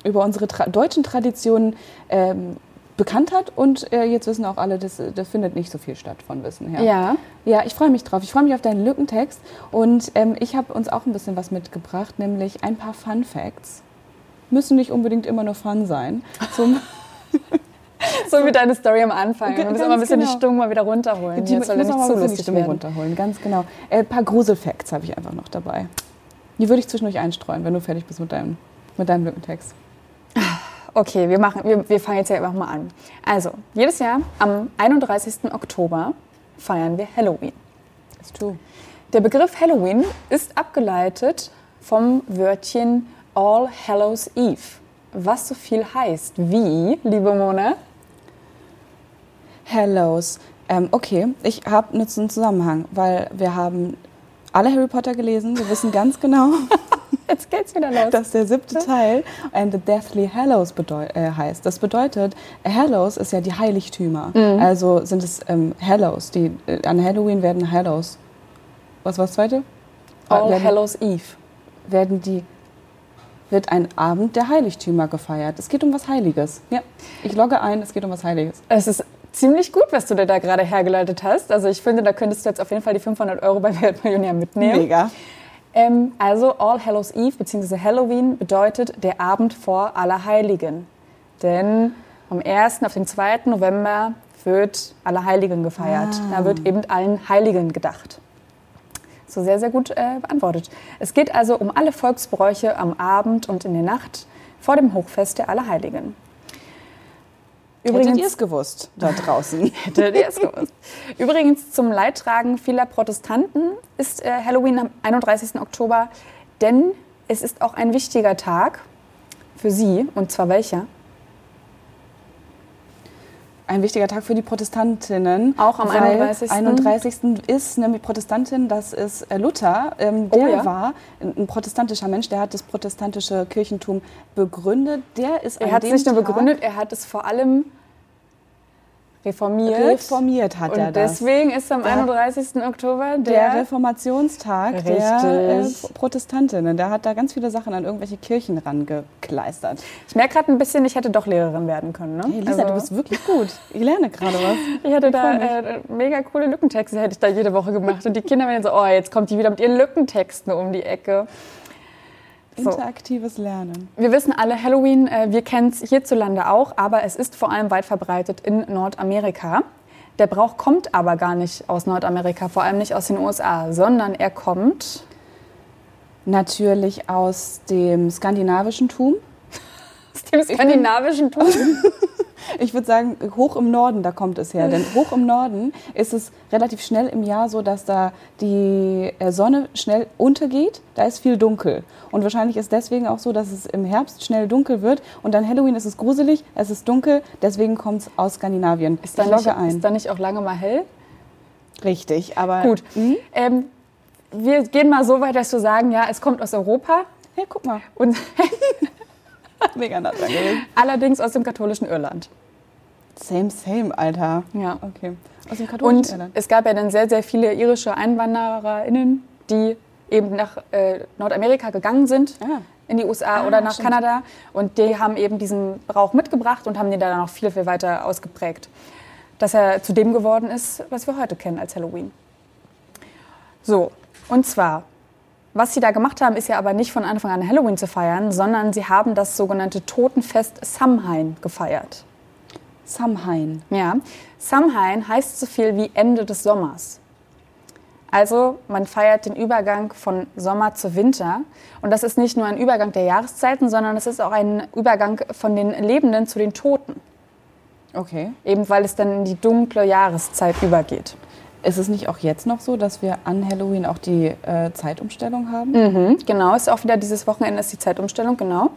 über unsere tra deutschen Traditionen ähm, bekannt hat und äh, jetzt wissen auch alle, das, das findet nicht so viel statt von Wissen her. Ja. Ja, ich freue mich drauf. Ich freue mich auf deinen Lückentext und ähm, ich habe uns auch ein bisschen was mitgebracht, nämlich ein paar Fun Facts. müssen nicht unbedingt immer nur Fun sein. Zum So wie deine Story am Anfang. Wir müssen immer ein bisschen genau. die Stimmung mal wieder runterholen. Die, Jetzt soll ich nicht zu bisschen die lustig Stimmung werden. runterholen, ganz genau. Äh, ein paar Gruselfacts habe ich einfach noch dabei. Die würde ich zwischendurch einstreuen, wenn du fertig bist mit deinem, mit deinem Lückentext. Okay, wir, machen, wir, wir fangen jetzt ja einfach mal an. Also, jedes Jahr am 31. Oktober feiern wir Halloween. That's true. Der Begriff Halloween ist abgeleitet vom Wörtchen All Hallows Eve, was so viel heißt wie, liebe Mona, Hellos. Ähm, okay, ich habe einen Zusammenhang, weil wir haben alle Harry Potter gelesen. Wir wissen ganz genau, jetzt geht's wieder los. dass der siebte Teil and the Deathly Hallows äh, heißt. Das bedeutet, Hallows ist ja die Heiligtümer. Also sind es ähm, Hallows. Die, äh, an Halloween werden Hallows. Was war das zweite? All werden, Hallows Eve. werden die wird ein Abend der Heiligtümer gefeiert. Es geht um was Heiliges. Ja, ich logge ein, es geht um was Heiliges. Es ist ziemlich gut, was du dir da gerade hergeleitet hast. Also ich finde, da könntest du jetzt auf jeden Fall die 500 Euro bei Weltmillionär mitnehmen. Mega. Ähm, also All Hallows Eve bzw. Halloween bedeutet der Abend vor Allerheiligen. Denn am 1. auf den 2. November wird Allerheiligen gefeiert. Ah. Da wird eben allen Heiligen gedacht. So sehr, sehr gut äh, beantwortet. Es geht also um alle Volksbräuche am Abend und in der Nacht vor dem Hochfest der Allerheiligen. Hättet ihr es gewusst da draußen? Hättet ihr es gewusst. Übrigens zum Leidtragen vieler Protestanten ist äh, Halloween am 31. Oktober, denn es ist auch ein wichtiger Tag für sie. Und zwar welcher? Ein wichtiger Tag für die Protestantinnen. Auch am weil 31.. 31. ist nämlich Protestantin, das ist äh, Luther. Ähm, Oh der ja. war ein protestantischer Mensch, der hat das protestantische Kirchentum begründet. Der ist Er hat es nicht nur begründet, er hat es vor allem reformiert. reformiert hat und er das. deswegen ist am Der- 31. Oktober der der, Reformationstag der äh, Richtig. Protestantinnen. Der hat da ganz viele Sachen an irgendwelche Kirchen rangekleistert. Ich merke gerade ein bisschen, ich hätte doch Lehrerin werden können. Ne? Hey Lisa, Also- du bist wirklich gut. Ich lerne gerade was. Ich hätte da freu mich. äh, mega coole Lückentexte hätte ich da jede Woche gemacht. Und die Kinder werden so, oh, jetzt kommt die wieder mit ihren Lückentexten um die Ecke. So. Interaktives Lernen. Wir wissen alle, Halloween, äh, wir kennen es hierzulande auch, aber es ist vor allem weit verbreitet in Nordamerika. Der Brauch kommt aber gar nicht aus Nordamerika, vor allem nicht aus den USA, sondern er kommt Natürlich aus dem skandinavischen Tum. aus dem skandinavischen Tum. Ich würde sagen, hoch im Norden, da kommt es her. Denn hoch im Norden ist es relativ schnell im Jahr so, dass da die äh, Sonne schnell untergeht. Da ist viel dunkel. Und wahrscheinlich ist deswegen auch so, dass es im Herbst schnell dunkel wird. Und dann Halloween ist es gruselig, es ist dunkel. Deswegen kommt es aus Skandinavien. Ist da, ich nicht, ein. ist da nicht auch lange mal hell? Richtig, aber Gut. Mhm. Ähm, wir gehen mal so weit, dass wir sagen, ja, es kommt aus Europa Ja, guck mal. und Mega nah dran gewesen. allerdings aus dem katholischen Irland. Same, same, Alter. Ja. Okay. Aus dem katholischen Und Irland. es gab ja dann sehr, sehr viele irische EinwandererInnen, die eben nach äh, Nordamerika gegangen sind, Ah. in die USA Ah, oder nach stimmt. Kanada. Und die haben eben diesen Brauch mitgebracht und haben den dann noch viel, viel weiter ausgeprägt. Dass er zu dem geworden ist, was wir heute kennen als Halloween. So, und zwar, was sie da gemacht haben, ist ja aber nicht von Anfang an Halloween zu feiern, sondern sie haben das sogenannte Totenfest Samhain gefeiert. Samhain. Ja, Samhain heißt so viel wie Ende des Sommers. Also man feiert den Übergang von Sommer zu Winter. Und das ist nicht nur ein Übergang der Jahreszeiten, sondern es ist auch ein Übergang von den Lebenden zu den Toten. Okay. Eben weil es dann in die dunkle Jahreszeit übergeht. Ist es nicht auch jetzt noch so, dass wir an Halloween auch die äh, Zeitumstellung haben? Mhm, genau, ist auch wieder dieses Wochenende ist die Zeitumstellung, genau.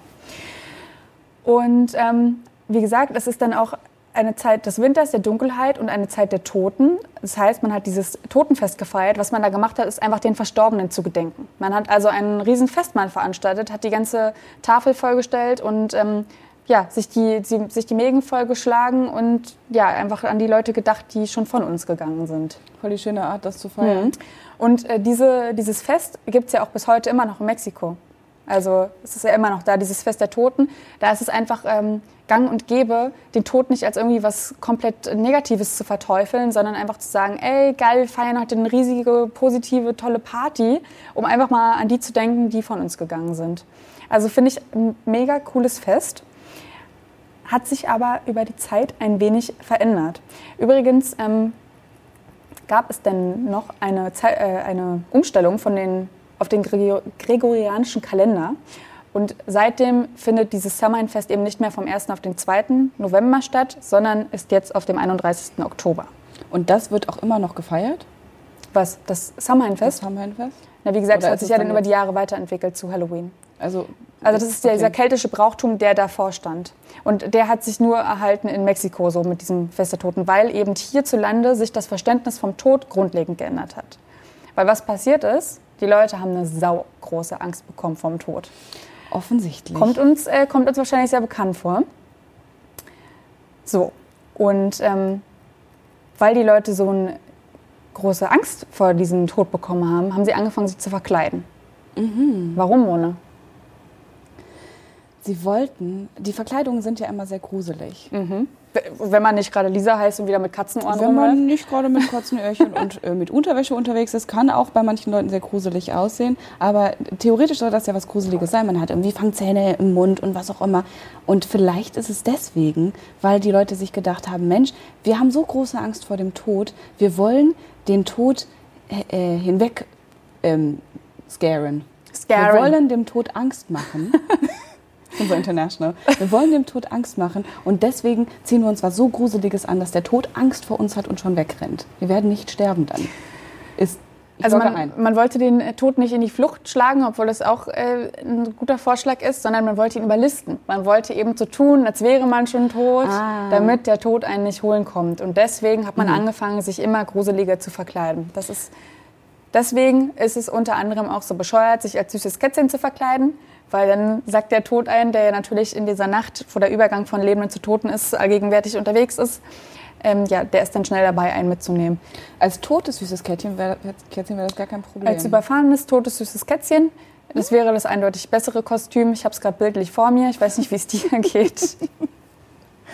Und ähm, wie gesagt, es ist dann auch eine Zeit des Winters, der Dunkelheit und eine Zeit der Toten. Das heißt, man hat dieses Totenfest gefeiert. Was man da gemacht hat, ist einfach den Verstorbenen zu gedenken. Man hat also ein riesen Festmahl veranstaltet, hat die ganze Tafel vollgestellt und ähm, ja, sich die, sie, sich die Mägen vollgeschlagen und ja, einfach an die Leute gedacht, die schon von uns gegangen sind. Voll die schöne Art, das zu feiern. Und äh, diese, dieses Fest gibt es ja auch bis heute immer noch in Mexiko. Also es ist ja immer noch da, dieses Fest der Toten. Da ist es einfach ähm, gang und gäbe, den Tod nicht als irgendwie was komplett Negatives zu verteufeln, sondern einfach zu sagen, ey, geil, wir feiern heute eine riesige, positive, tolle Party, um einfach mal an die zu denken, die von uns gegangen sind. Also finde ich ein mega cooles Fest hat sich aber über die Zeit ein wenig verändert. Übrigens ähm, gab es denn noch eine, Ze äh, eine Umstellung von den, auf den Gregor gregorianischen Kalender. Und seitdem findet dieses Samhain-Fest eben nicht mehr vom 1. auf den 2. November statt, sondern ist jetzt auf dem 31. Oktober. Und das wird auch immer noch gefeiert? Was? Das Samhain-Fest? Das Samhain-Fest? Na, wie gesagt, Oder es hat sich ja dann über die Jahre weiterentwickelt zu Halloween. Also, Also das ist der, okay. dieser keltische Brauchtum, der davor stand. Und der hat sich nur erhalten in Mexiko, so mit diesem Fest der Toten, weil eben hierzulande sich das Verständnis vom Tod grundlegend geändert hat. Weil was passiert ist, die Leute haben eine saugroße Angst bekommen vom Tod. Offensichtlich. Kommt uns, äh, kommt uns wahrscheinlich sehr bekannt vor. So, und ähm, weil die Leute so eine große Angst vor diesem Tod bekommen haben, haben sie angefangen, sich zu verkleiden. Warum, Mona? Sie wollten, die Verkleidungen sind ja immer sehr gruselig. Wenn man nicht gerade Lisa heißt und wieder mit Katzenohren Wenn rumläuft. man nicht gerade mit kurzen Öhrchen und äh, mit Unterwäsche unterwegs ist, kann auch bei manchen Leuten sehr gruselig aussehen. Aber theoretisch soll das ja was Gruseliges sein. Man hat irgendwie Fangzähne im Mund und was auch immer. Und vielleicht ist es deswegen, weil die Leute sich gedacht haben, Mensch, wir haben so große Angst vor dem Tod, wir wollen den Tod äh, äh, hinweg ähm, scaren. Scaren. Wir wollen dem Tod Angst machen. Ich bin so international. Wir wollen dem Tod Angst machen und deswegen ziehen wir uns was so Gruseliges an, dass der Tod Angst vor uns hat und schon wegrennt. Wir werden nicht sterben dann. Ist, ich Also man, man wollte den äh, Tod nicht in die Flucht schlagen, obwohl das auch äh, ein guter Vorschlag ist, sondern man wollte ihn überlisten. Man wollte eben so tun, als wäre man schon tot, Ah. damit der Tod einen nicht holen kommt. Und deswegen hat man angefangen, sich immer gruseliger zu verkleiden. Das ist, deswegen ist es unter anderem auch so bescheuert, sich als süßes Kätzchen zu verkleiden, weil dann sagt der Tod ein, der ja natürlich in dieser Nacht, wo der Übergang von Lebenden zu Toten ist, allgegenwärtig unterwegs ist, ähm, ja, der ist dann schnell dabei, einen mitzunehmen. Als totes süßes Kätzchen wäre Kätzchen wär das gar kein Problem. Als überfahrenes, totes, süßes Kätzchen. Das wäre das eindeutig bessere Kostüm. Ich habe es gerade bildlich vor mir. Ich weiß nicht, wie es dir geht.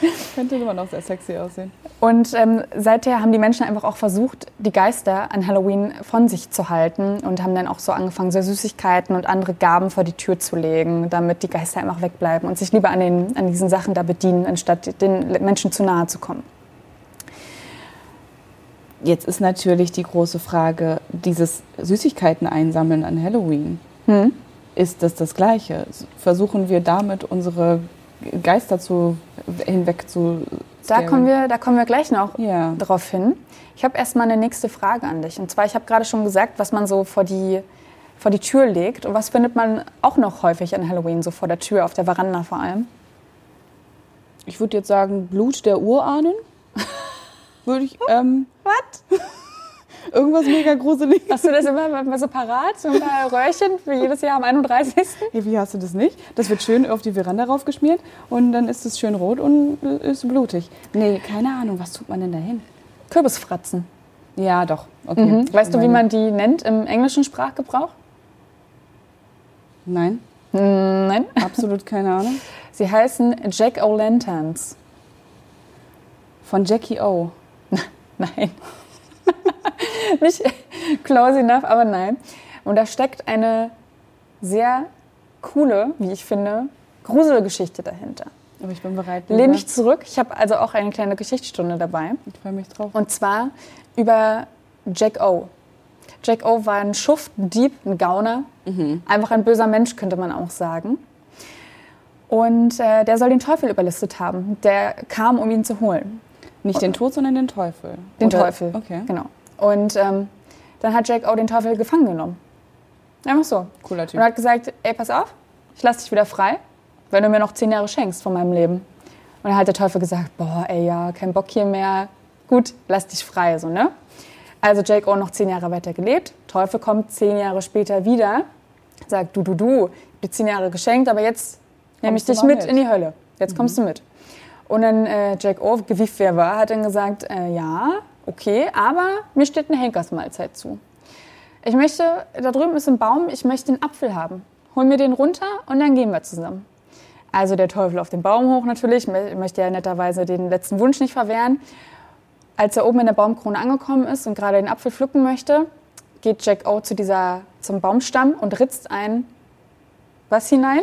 könnte immer noch sehr sexy aussehen. Und ähm, seither haben die Menschen einfach auch versucht, die Geister an Halloween von sich zu halten und haben dann auch so angefangen, so Süßigkeiten und andere Gaben vor die Tür zu legen, damit die Geister einfach wegbleiben und sich lieber an, den, an diesen Sachen da bedienen, anstatt den Menschen zu nahe zu kommen. Jetzt ist natürlich die große Frage, dieses Süßigkeiten einsammeln an Halloween. Hm? Ist das das Gleiche? Versuchen wir damit unsere Geister zu, hinweg zu Da kommen, wir, da kommen wir gleich noch Ja. drauf hin. Ich habe erstmal eine nächste Frage an dich. Und zwar, ich habe gerade schon gesagt, was man so vor die, vor die Tür legt. Und was findet man auch noch häufig an Halloween, so vor der Tür, auf der Veranda vor allem? Ich würde jetzt sagen, Blut der Urahnen. würde ich, ähm, Was? Irgendwas mega gruselig. Hast du das immer mal so parat? So ein paar Röhrchen für jedes Jahr am 31. Hey, wie hast du das nicht? Das wird schön auf die Veranda raufgeschmiert und dann ist es schön rot und ist blutig. Nee, keine Ahnung, was tut man denn da hin? Kürbisfratzen. Ja, doch. Okay. Mhm. Weißt du, wie man die nennt im englischen Sprachgebrauch? Nein, Nein. absolut keine Ahnung. Sie heißen Jack-O'-Lanterns. Von Jackie O. Nein. Nicht close enough, aber nein. Und da steckt eine sehr coole, wie ich finde, Gruselgeschichte dahinter. Aber ich bin bereit. Lehn dich zurück. Ich habe also auch eine kleine Geschichtsstunde dabei. Ich freue mich drauf. Und zwar über Jack O. Jack O war ein Schuft, ein Dieb, ein Gauner. Einfach ein böser Mensch, könnte man auch sagen. Und äh, der soll den Teufel überlistet haben. Der kam, um ihn zu holen. Nicht den Tod, sondern den Teufel. Den Oder- Teufel. Okay. Genau. Und ähm, dann hat Jack O den Teufel gefangen genommen. Einfach so. Cooler Typ. Und hat gesagt, ey, pass auf, ich lass dich wieder frei, wenn du mir noch zehn Jahre schenkst von meinem Leben. Und dann hat der Teufel gesagt, boah, ey, ja, kein Bock hier mehr. Gut, lass dich frei, so, ne? Also Jake O noch zehn Jahre weiter gelebt. Teufel kommt zehn Jahre später wieder, sagt, du, du, du, ich hab dir zehn Jahre geschenkt, aber jetzt nehme ich dich mit, mit. in die Hölle. Jetzt kommst du mit. Und dann äh, Jack O, gewieft wer war, hat dann gesagt, äh, ja, okay, aber mir steht eine Henkersmahlzeit zu. Ich möchte, da drüben ist ein Baum, ich möchte einen Apfel haben. hol mir den runter und dann gehen wir zusammen. Also der Teufel auf den Baum hoch natürlich, möchte ja netterweise den letzten Wunsch nicht verwehren. Als er oben in der Baumkrone angekommen ist und gerade den Apfel pflücken möchte, geht Jack O zu dieser, zum Baumstamm und ritzt ein was hinein?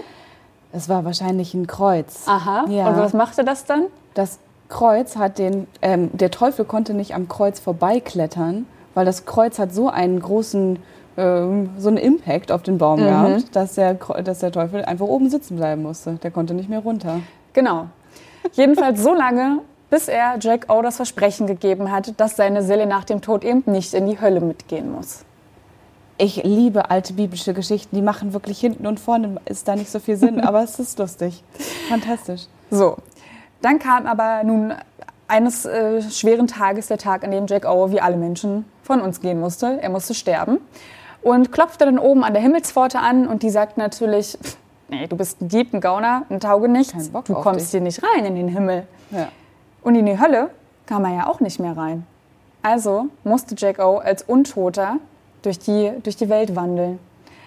Es war wahrscheinlich ein Kreuz. Aha. Ja. Und was machte das dann? Das Kreuz hat den, ähm, der Teufel konnte nicht am Kreuz vorbeiklettern, weil das Kreuz hat so einen großen, ähm, so einen Impact auf den Baum mhm. gehabt, dass der, dass der Teufel einfach oben sitzen bleiben musste. Der konnte nicht mehr runter. Genau. Jedenfalls so lange, bis er Jack O das Versprechen gegeben hat, dass seine Seele nach dem Tod eben nicht in die Hölle mitgehen muss. Ich liebe alte biblische Geschichten. Die machen wirklich hinten und vorne ist da nicht so viel Sinn, aber es ist lustig. Fantastisch. So, dann kam aber nun eines äh, schweren Tages der Tag, an dem Jack O wie alle Menschen von uns gehen musste. Er musste sterben und klopfte dann oben an der Himmelspforte an und die sagt natürlich, nee, du bist ein Dieb, ein Gauner, ein Taugenichts, du kommst hier nicht rein in den Himmel. Ja. Und in die Hölle kam er ja auch nicht mehr rein. Also musste Jack O als Untoter durch die, durch die Welt wandeln.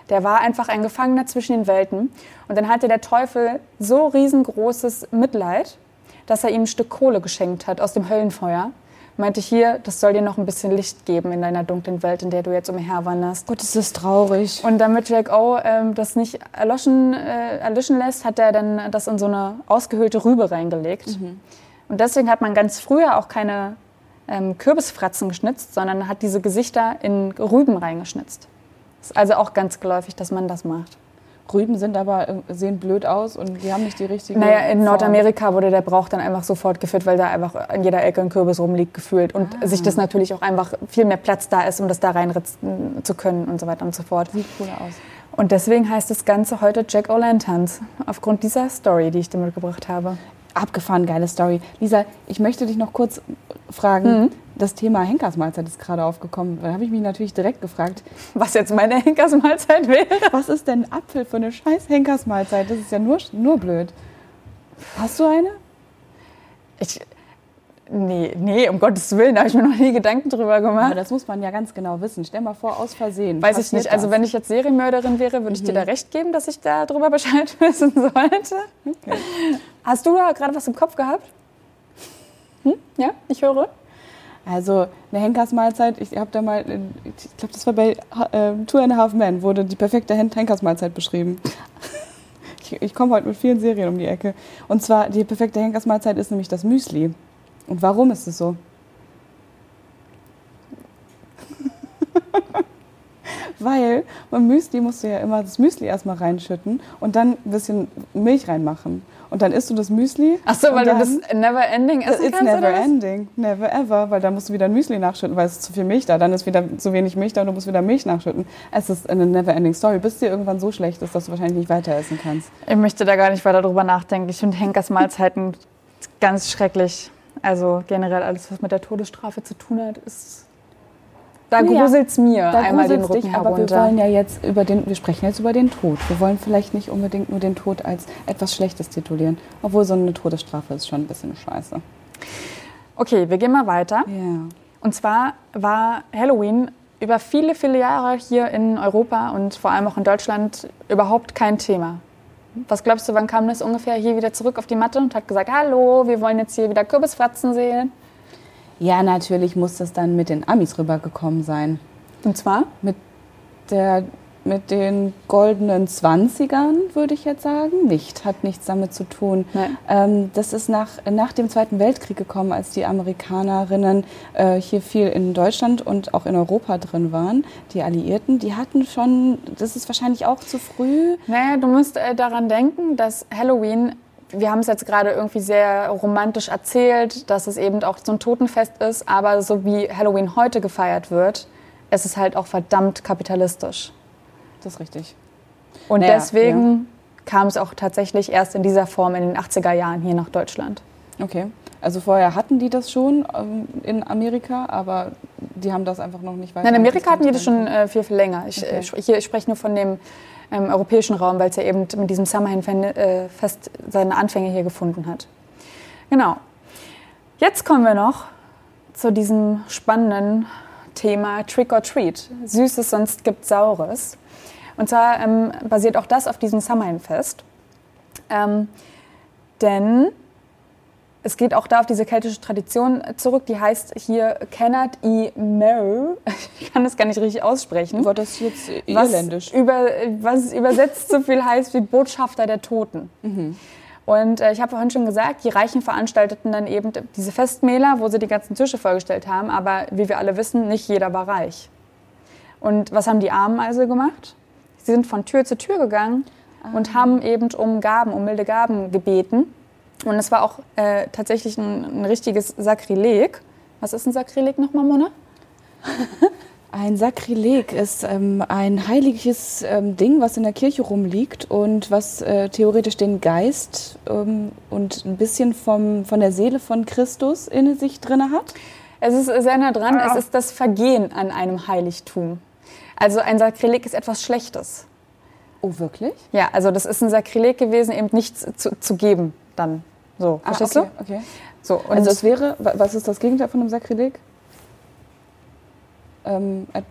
Der war einfach ein Gefangener zwischen den Welten. Und dann hatte der Teufel so riesengroßes Mitleid, dass er ihm ein Stück Kohle geschenkt hat aus dem Höllenfeuer. Meinte hier, das soll dir noch ein bisschen Licht geben in deiner dunklen Welt, in der du jetzt umherwanderst. Gott, ist das traurig. Und damit Jack O ähm, das nicht erloschen, äh, erlischen lässt, hat er dann das in so eine ausgehöhlte Rübe reingelegt. Mhm. Und deswegen hat man ganz früher auch keine ähm, Kürbisfratzen geschnitzt, sondern hat diese Gesichter in Rüben reingeschnitzt. Ist also auch ganz geläufig, dass man das macht. Rüben sind aber, äh, sehen blöd aus und die haben nicht die richtige. Naja, in Form. Nordamerika wurde der Brauch dann einfach sofort geführt, weil da einfach an jeder Ecke ein Kürbis rumliegt, gefühlt. Und ah. sich das natürlich auch einfach viel mehr Platz da ist, um das da reinritzen zu können und so weiter und so fort. Sieht cool aus. Und deswegen heißt das Ganze heute Jack O'Lanterns, aufgrund dieser Story, die ich dir mitgebracht habe abgefahren geile Story. Lisa, ich möchte dich noch kurz fragen. Mhm. Das Thema Henkersmahlzeit ist gerade aufgekommen. Da habe ich mich natürlich direkt gefragt, was jetzt meine Henkersmahlzeit wäre. Was ist denn Apfel für eine scheiß Henkersmahlzeit? Das ist ja nur, nur blöd. Hast du eine? Ich, Nee, nee, um Gottes Willen, da habe ich mir noch nie Gedanken drüber gemacht. Aber das muss man ja ganz genau wissen. Stell mal vor, aus Versehen. Weiß ich nicht. Also, wenn ich jetzt Serienmörderin wäre, würde ich dir da mhm. recht geben, dass ich darüber Bescheid wissen sollte. Okay. Hast du da gerade was im Kopf gehabt? Hm? Ja, ich höre. Also eine Henkersmahlzeit, ich habe da mal, ich glaube, das war bei äh, Two and a Half Men, wurde die perfekte Henkersmahlzeit beschrieben. ich, ich komme heute mit vielen Serien um die Ecke. Und zwar, die perfekte Henkersmahlzeit ist nämlich das Müsli. Und warum ist es so? Weil beim Müsli musst du ja immer das Müsli erstmal reinschütten und dann ein bisschen Milch reinmachen. Und dann isst du das Müsli. Ach so, weil du das never ending essen it's kannst, never ending, never ever, weil dann musst du wieder ein Müsli nachschütten, weil es ist zu viel Milch da, dann ist wieder zu wenig Milch da und du musst wieder Milch nachschütten. Es ist eine never ending story, bis dir irgendwann so schlecht ist, dass du wahrscheinlich nicht weiter essen kannst. Ich möchte da gar nicht weiter drüber nachdenken. Ich finde Henkers Mahlzeiten ganz schrecklich. Also generell alles, was mit der Todesstrafe zu tun hat, ist. Da ja, gruselt es mir da einmal den Rücken dich, herunter. Aber wir wollen ja jetzt über den, wir sprechen jetzt über den Tod. Wir wollen vielleicht nicht unbedingt nur den Tod als etwas Schlechtes titulieren, obwohl so eine Todesstrafe ist schon ein bisschen scheiße. Okay, wir gehen mal weiter. Ja. Und zwar war Halloween über viele, viele Jahre hier in Europa und vor allem auch in Deutschland überhaupt kein Thema. Was glaubst du, wann kam das ungefähr hier wieder zurück auf die Matte und hat gesagt, hallo, wir wollen jetzt hier wieder Kürbisfratzen sehen? Ja, natürlich muss das dann mit den Amis rübergekommen sein. Und zwar? Mit der mit den goldenen Zwanzigern, würde ich jetzt sagen. Nicht, hat nichts damit zu tun. Ähm, das ist nach, nach dem Zweiten Weltkrieg gekommen, als die Amerikanerinnen äh, hier viel in Deutschland und auch in Europa drin waren. Die Alliierten, die hatten schon, das ist wahrscheinlich auch zu früh. Naja, du musst äh, daran denken, dass Halloween wir haben es jetzt gerade irgendwie sehr romantisch erzählt, dass es eben auch so ein Totenfest ist, aber so wie Halloween heute gefeiert wird, es ist halt auch verdammt kapitalistisch das ist richtig. Und naja, deswegen ja. kam es auch tatsächlich erst in dieser Form in den 80er Jahren hier nach Deutschland. Okay. Also vorher hatten die das schon ähm, in Amerika, aber die haben das einfach noch nicht weiter. Nein, in Amerika hatten die das schon äh, viel, viel länger. Ich, okay. äh, hier, ich spreche nur von dem ähm, europäischen Raum, weil es ja eben mit diesem Summerhin-Fest äh, seine Anfänge hier gefunden hat. Genau. Jetzt kommen wir noch zu diesem spannenden Thema Trick or Treat. Süßes, sonst gibt Saures. Und zwar ähm, basiert auch das auf diesem Samhain-Fest. Ähm, denn es geht auch da auf diese keltische Tradition zurück, die heißt hier Kennard i Mer. Ich kann das gar nicht richtig aussprechen. War das jetzt was, irländisch? über, was übersetzt so viel heißt wie Botschafter der Toten. Und äh, ich habe vorhin schon gesagt, die Reichen veranstalteten dann eben diese Festmähler, wo sie die ganzen Tische vorgestellt haben. Aber wie wir alle wissen, nicht jeder war reich. Und was haben die Armen also gemacht? Sie sind von Tür zu Tür gegangen und haben eben um Gaben, um milde Gaben gebeten. Und es war auch äh, tatsächlich ein, ein richtiges Sakrileg. Was ist ein Sakrileg nochmal, Mona? Ein Sakrileg ist ähm, ein heiliges ähm, Ding, was in der Kirche rumliegt und was äh, theoretisch den Geist ähm, und ein bisschen vom, von der Seele von Christus in sich drin hat. Es ist sehr nah dran. Es ist das Vergehen an einem Heiligtum. Also ein Sakrileg ist etwas Schlechtes. Oh, wirklich? Ja, also das ist ein Sakrileg gewesen, eben nichts zu, zu geben dann. So, verstehst ah, okay, okay. du? So, und Also es wäre, wa- was ist das Gegenteil von einem Sakrileg? Ähm, ein,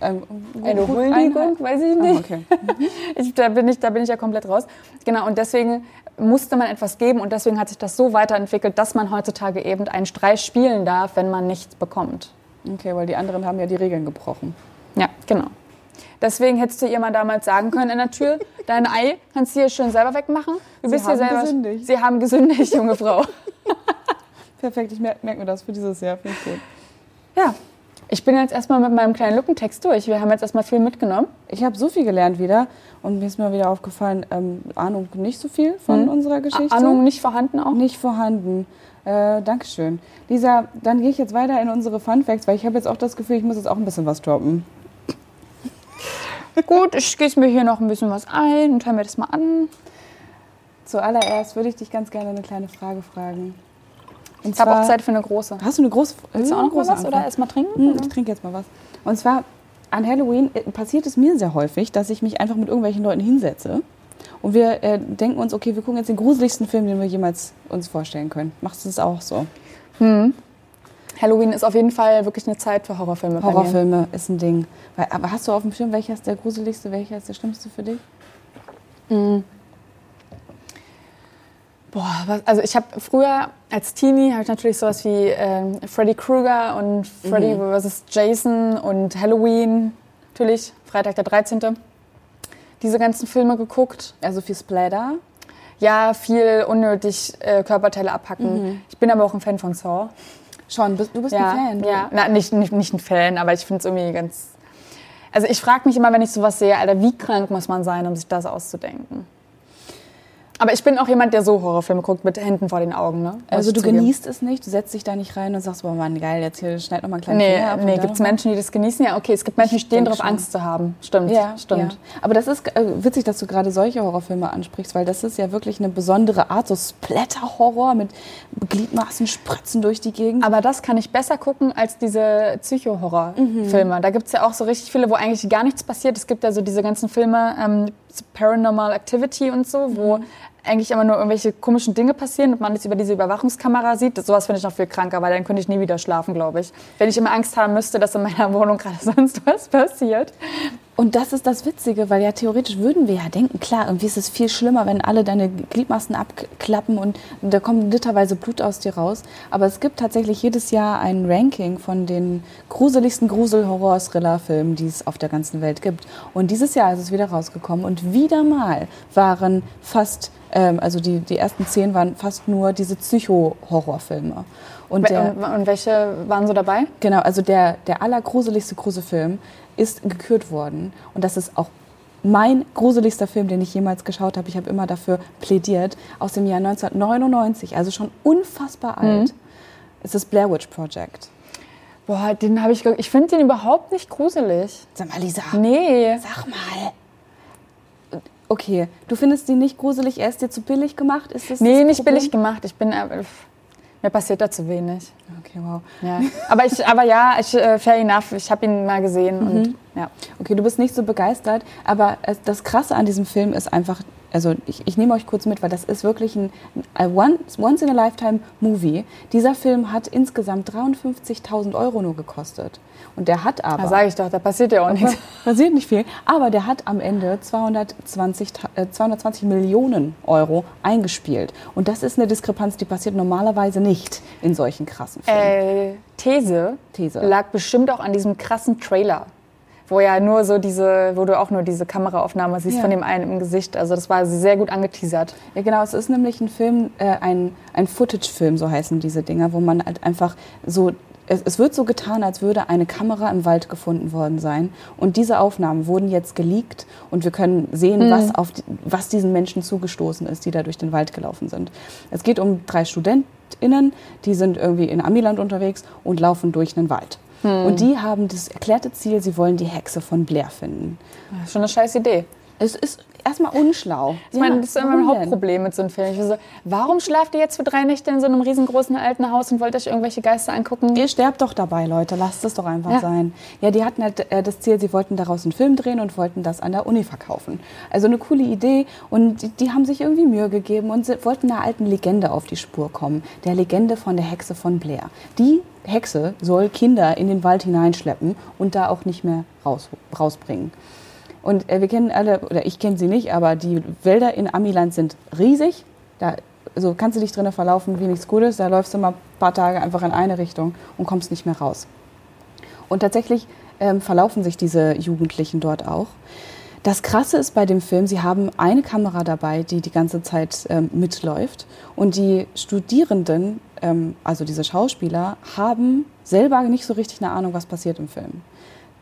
ein, eine Huldigung, weiß ich Ah, nicht. okay. Ich, da, bin ich, da bin ich ja komplett raus. Genau, und deswegen musste man etwas geben und deswegen hat sich das so weiterentwickelt, dass man heutzutage eben einen Streich spielen darf, wenn man nichts bekommt. okay, weil die anderen haben ja die Regeln gebrochen. Ja, genau. Deswegen hättest du ihr mal damals sagen können in der Tür, dein Ei kannst du hier schön selber wegmachen. Du Sie bist hier haben selber. gesündigt. Sie haben gesündigt, junge Frau. Perfekt, ich merke merk mir das für dieses Jahr. Finde ich gut. Ja, ich bin jetzt erstmal mit meinem kleinen Lückentext durch. Wir haben jetzt erstmal viel mitgenommen. Ich habe so viel gelernt wieder und mir ist mal wieder aufgefallen, ähm, Ahnung nicht so viel von unserer Geschichte. Ahnung nicht vorhanden auch. Nicht vorhanden. Äh, Dankeschön. Lisa, dann gehe ich jetzt weiter in unsere Fun Facts, weil ich habe jetzt auch das Gefühl, ich muss jetzt auch ein bisschen was droppen. Gut, ich gieße mir hier noch ein bisschen was ein und hör mir das mal an. Zuallererst würde ich dich ganz gerne eine kleine Frage fragen. Und Ich habe auch Zeit für eine große. Hast du eine große Willst du auch noch mal was oder erstmal trinken? Hm, ich trinke jetzt mal was. Und zwar an Halloween äh, passiert es mir sehr häufig, dass ich mich einfach mit irgendwelchen Leuten hinsetze und wir äh, denken uns, okay, wir gucken jetzt den gruseligsten Film, den wir jemals uns vorstellen können. Machst du das auch so? Halloween ist auf jeden Fall wirklich eine Zeit für Horrorfilme. Horrorfilme ist ein Ding. Weil, aber hast du auf dem Schirm, welcher ist der gruseligste, welcher ist der schlimmste für dich? Boah, was, also ich habe früher als Teenie habe ich natürlich sowas wie ähm, Freddy Krueger und Freddy vs. Jason und Halloween, natürlich Freitag der 13. Diese ganzen Filme geguckt. Also viel Splatter. Ja, viel unnötig äh, Körperteile abhacken. Ich bin aber auch ein Fan von Saw. Schon, bist, du bist Ja, ein Fan. Du- ja. Na, nicht, nicht, nicht ein Fan, aber ich finde es irgendwie ganz. Also ich frage mich immer, wenn ich sowas sehe, Alter, wie krank muss man sein, um sich das auszudenken? Aber ich bin auch jemand, der so Horrorfilme guckt mit Händen vor den Augen. Ne? Also du genießt es nicht, du setzt dich da nicht rein und sagst, boah Mann, geil, jetzt hier schneid noch mal einen kleinen Nee, Finger ab. und nee gibt es. Menschen, die das genießen? Ja, okay, es gibt Menschen, die stehen darauf, schon. Angst zu haben. Stimmt, Ja, stimmt. Ja. Aber das ist äh, witzig, dass du gerade solche Horrorfilme ansprichst, weil das ist ja wirklich eine besondere Art, so Splatter-Horror mit Gliedmaßen spritzen durch die Gegend. Aber das kann ich besser gucken als diese Psycho-Horror-Filme. Da gibt es ja auch so richtig viele, wo eigentlich gar nichts passiert. Es gibt ja so diese ganzen Filme, ähm, Paranormal Activity und so, wo eigentlich immer nur irgendwelche komischen Dinge passieren und man das über diese Überwachungskamera sieht. Das, sowas finde ich noch viel kranker, weil dann könnte ich nie wieder schlafen, glaube ich. Wenn ich immer Angst haben müsste, dass in meiner Wohnung gerade sonst was passiert. Und das ist das Witzige, weil ja theoretisch würden wir ja denken, klar, irgendwie ist es viel schlimmer, wenn alle deine Gliedmaßen abklappen und da kommt literweise Blut aus dir raus. Aber es gibt tatsächlich jedes Jahr ein Ranking von den gruseligsten Grusel-Horror-Thriller-Filmen, die es auf der ganzen Welt gibt. Und dieses Jahr ist es wieder rausgekommen und wieder mal waren fast, ähm, also die, die ersten zehn waren fast nur diese Psycho-Horrorfilme. Und der, Und, und welche waren so dabei? Genau, also der, der allergruseligste Gruselfilm ist gekürt worden. Und das ist auch mein gruseligster Film, den ich jemals geschaut habe. Ich habe immer dafür plädiert. Aus dem Jahr 1999, also schon unfassbar alt. Es ist Blair Witch Project. Boah, den habe ich. Ich finde den überhaupt nicht gruselig. Sag mal, Lisa, Nee. sag mal. Okay, du findest ihn nicht gruselig, er ist dir zu billig gemacht? Ist das Nee, das nicht billig gemacht. Ich bin. Äh, mir passiert da zu wenig. Okay, wow. Ja. Aber, ich, aber ja, ich, äh, fair enough. Ich habe ihn mal gesehen und Ja. Okay, du bist nicht so begeistert, aber das Krasse an diesem Film ist einfach, also ich, ich nehme euch kurz mit, weil das ist wirklich ein, ein Once-in-a-Lifetime-Movie. Dieser Film hat insgesamt 53.000 Euro nur gekostet. Und der hat aber. Da sage ich doch, da passiert ja auch nichts. Passiert nicht viel. Aber der hat am Ende 220, äh, 220 Millionen Euro eingespielt. Und das ist eine Diskrepanz, die passiert normalerweise nicht in solchen krassen Filmen. Äh, These, These lag bestimmt auch an diesem krassen Trailer wo ja nur so diese, wo du auch nur diese Kameraaufnahme siehst ja. von dem einen im Gesicht. Also das war sehr gut angeteasert. Ja, genau. Es ist nämlich ein Film, äh, ein, ein Footage-Film, so heißen diese Dinger, wo man halt einfach so es, wird so getan, als würde eine Kamera im Wald gefunden worden sein. Und diese Aufnahmen wurden jetzt geleakt und wir können sehen, mhm. was, auf die, was diesen Menschen zugestoßen ist, die da durch den Wald gelaufen sind. Es geht um drei StudentInnen, die sind irgendwie in Amiland unterwegs und laufen durch einen Wald. Mhm. Und die haben das erklärte Ziel, sie wollen die Hexe von Blair finden. Schon eine scheiß Idee. Es ist erstmal unschlau. Ich ja, meine, das ist immer ein Hauptproblem mit so einem Film. Ich so, warum schlaft ihr jetzt für drei Nächte in so einem riesengroßen alten Haus und wollt euch irgendwelche Geister angucken? Ihr sterbt doch dabei, Leute. Lasst es doch einfach ja. sein. Ja, die hatten halt äh, das Ziel, sie wollten daraus einen Film drehen und wollten das an der Uni verkaufen. Also eine coole Idee und die, die haben sich irgendwie Mühe gegeben und wollten einer alten Legende auf die Spur kommen. Der Legende von der Hexe von Blair. Die Hexe soll Kinder in den Wald hineinschleppen und da auch nicht mehr raus, rausbringen. Und äh, wir kennen alle, oder ich kenne sie nicht, aber die Wälder in Amiland sind riesig. Da also kannst du dich drinnen verlaufen wie nichts Gutes. Da läufst du mal ein paar Tage einfach in eine Richtung und kommst nicht mehr raus. Und tatsächlich ähm, verlaufen sich diese Jugendlichen dort auch. Das Krasse ist bei dem Film, sie haben eine Kamera dabei, die die ganze Zeit ähm, mitläuft. Und die Studierenden, ähm, also diese Schauspieler, haben selber nicht so richtig eine Ahnung, was passiert im Film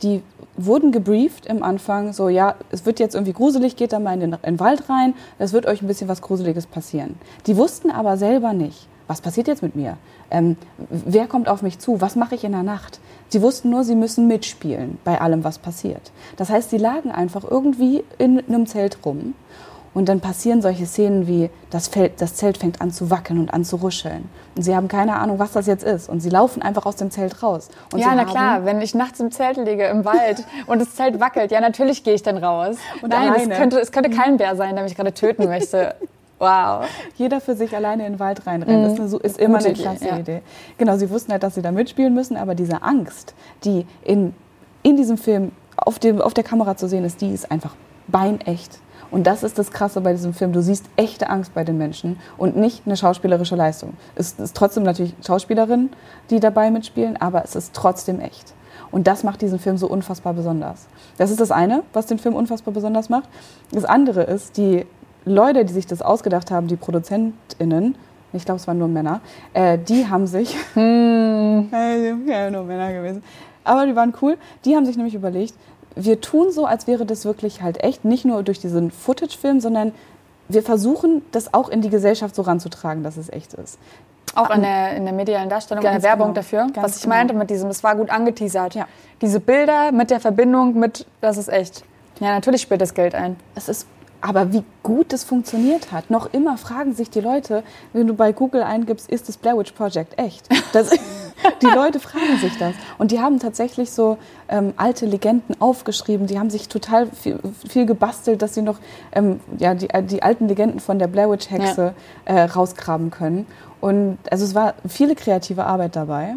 die wurden gebrieft im Anfang, so ja, es wird jetzt irgendwie gruselig, geht da mal in den, in den Wald rein, es wird euch ein bisschen was Gruseliges passieren. Die wussten aber selber nicht, was passiert jetzt mit mir? Ähm, wer kommt auf mich zu? Was mache ich in der Nacht? Sie wussten nur, sie müssen mitspielen bei allem, was passiert. Das heißt, sie lagen einfach irgendwie in einem Zelt rum und dann passieren solche Szenen wie, das, Feld, das Zelt fängt an zu wackeln und an zu ruscheln. Und sie haben keine Ahnung, was das jetzt ist. Und sie laufen einfach aus dem Zelt raus. Und ja, na klar, wenn ich nachts im Zelt liege, im Wald und das Zelt wackelt, ja, natürlich gehe ich dann raus. Und Nein, es könnte, es könnte kein Bär sein, der mich gerade töten möchte. Wow. Jeder für sich alleine in den Wald reinrennen. Mhm. Das ist, ist immer eine klasse ja. Idee. Genau, sie wussten halt, dass sie da mitspielen müssen, aber diese Angst, die in, in diesem Film auf, dem, auf der Kamera zu sehen ist, die ist einfach beinecht. Und das ist das Krasse bei diesem Film. Du siehst echte Angst bei den Menschen und nicht eine schauspielerische Leistung. Es ist trotzdem natürlich Schauspielerinnen, die dabei mitspielen, aber es ist trotzdem echt. Und das macht diesen Film so unfassbar besonders. Das ist das eine, was den Film unfassbar besonders macht. Das andere ist, die Leute, die sich das ausgedacht haben, die ProduzentInnen, ich glaube, es waren nur Männer, äh, die haben sich. Hm. ja, nur Männer gewesen. Aber die waren cool. Die haben sich nämlich überlegt, wir tun so, als wäre das wirklich halt echt, nicht nur durch diesen Footage-Film, sondern wir versuchen, das auch in die Gesellschaft so ranzutragen, dass es echt ist. Auch in der, in der medialen Darstellung, in der Werbung genau. dafür. Ganz was ich genau. meinte mit diesem, es war gut angeteasert. Ja. Diese Bilder mit der Verbindung mit, das ist echt. Ja, natürlich spielt das Geld ein. Es ist aber wie gut das funktioniert hat. Noch immer fragen sich die Leute, wenn du bei Google eingibst, ist das Blair Witch Project echt? Das, die Leute fragen sich das. Und die haben tatsächlich so ähm, alte Legenden aufgeschrieben. Die haben sich total viel, viel gebastelt, dass sie noch ähm, ja, die, die alten Legenden von der Blair Witch Hexe ja. äh, rausgraben können. Und also es war viele kreative Arbeit dabei.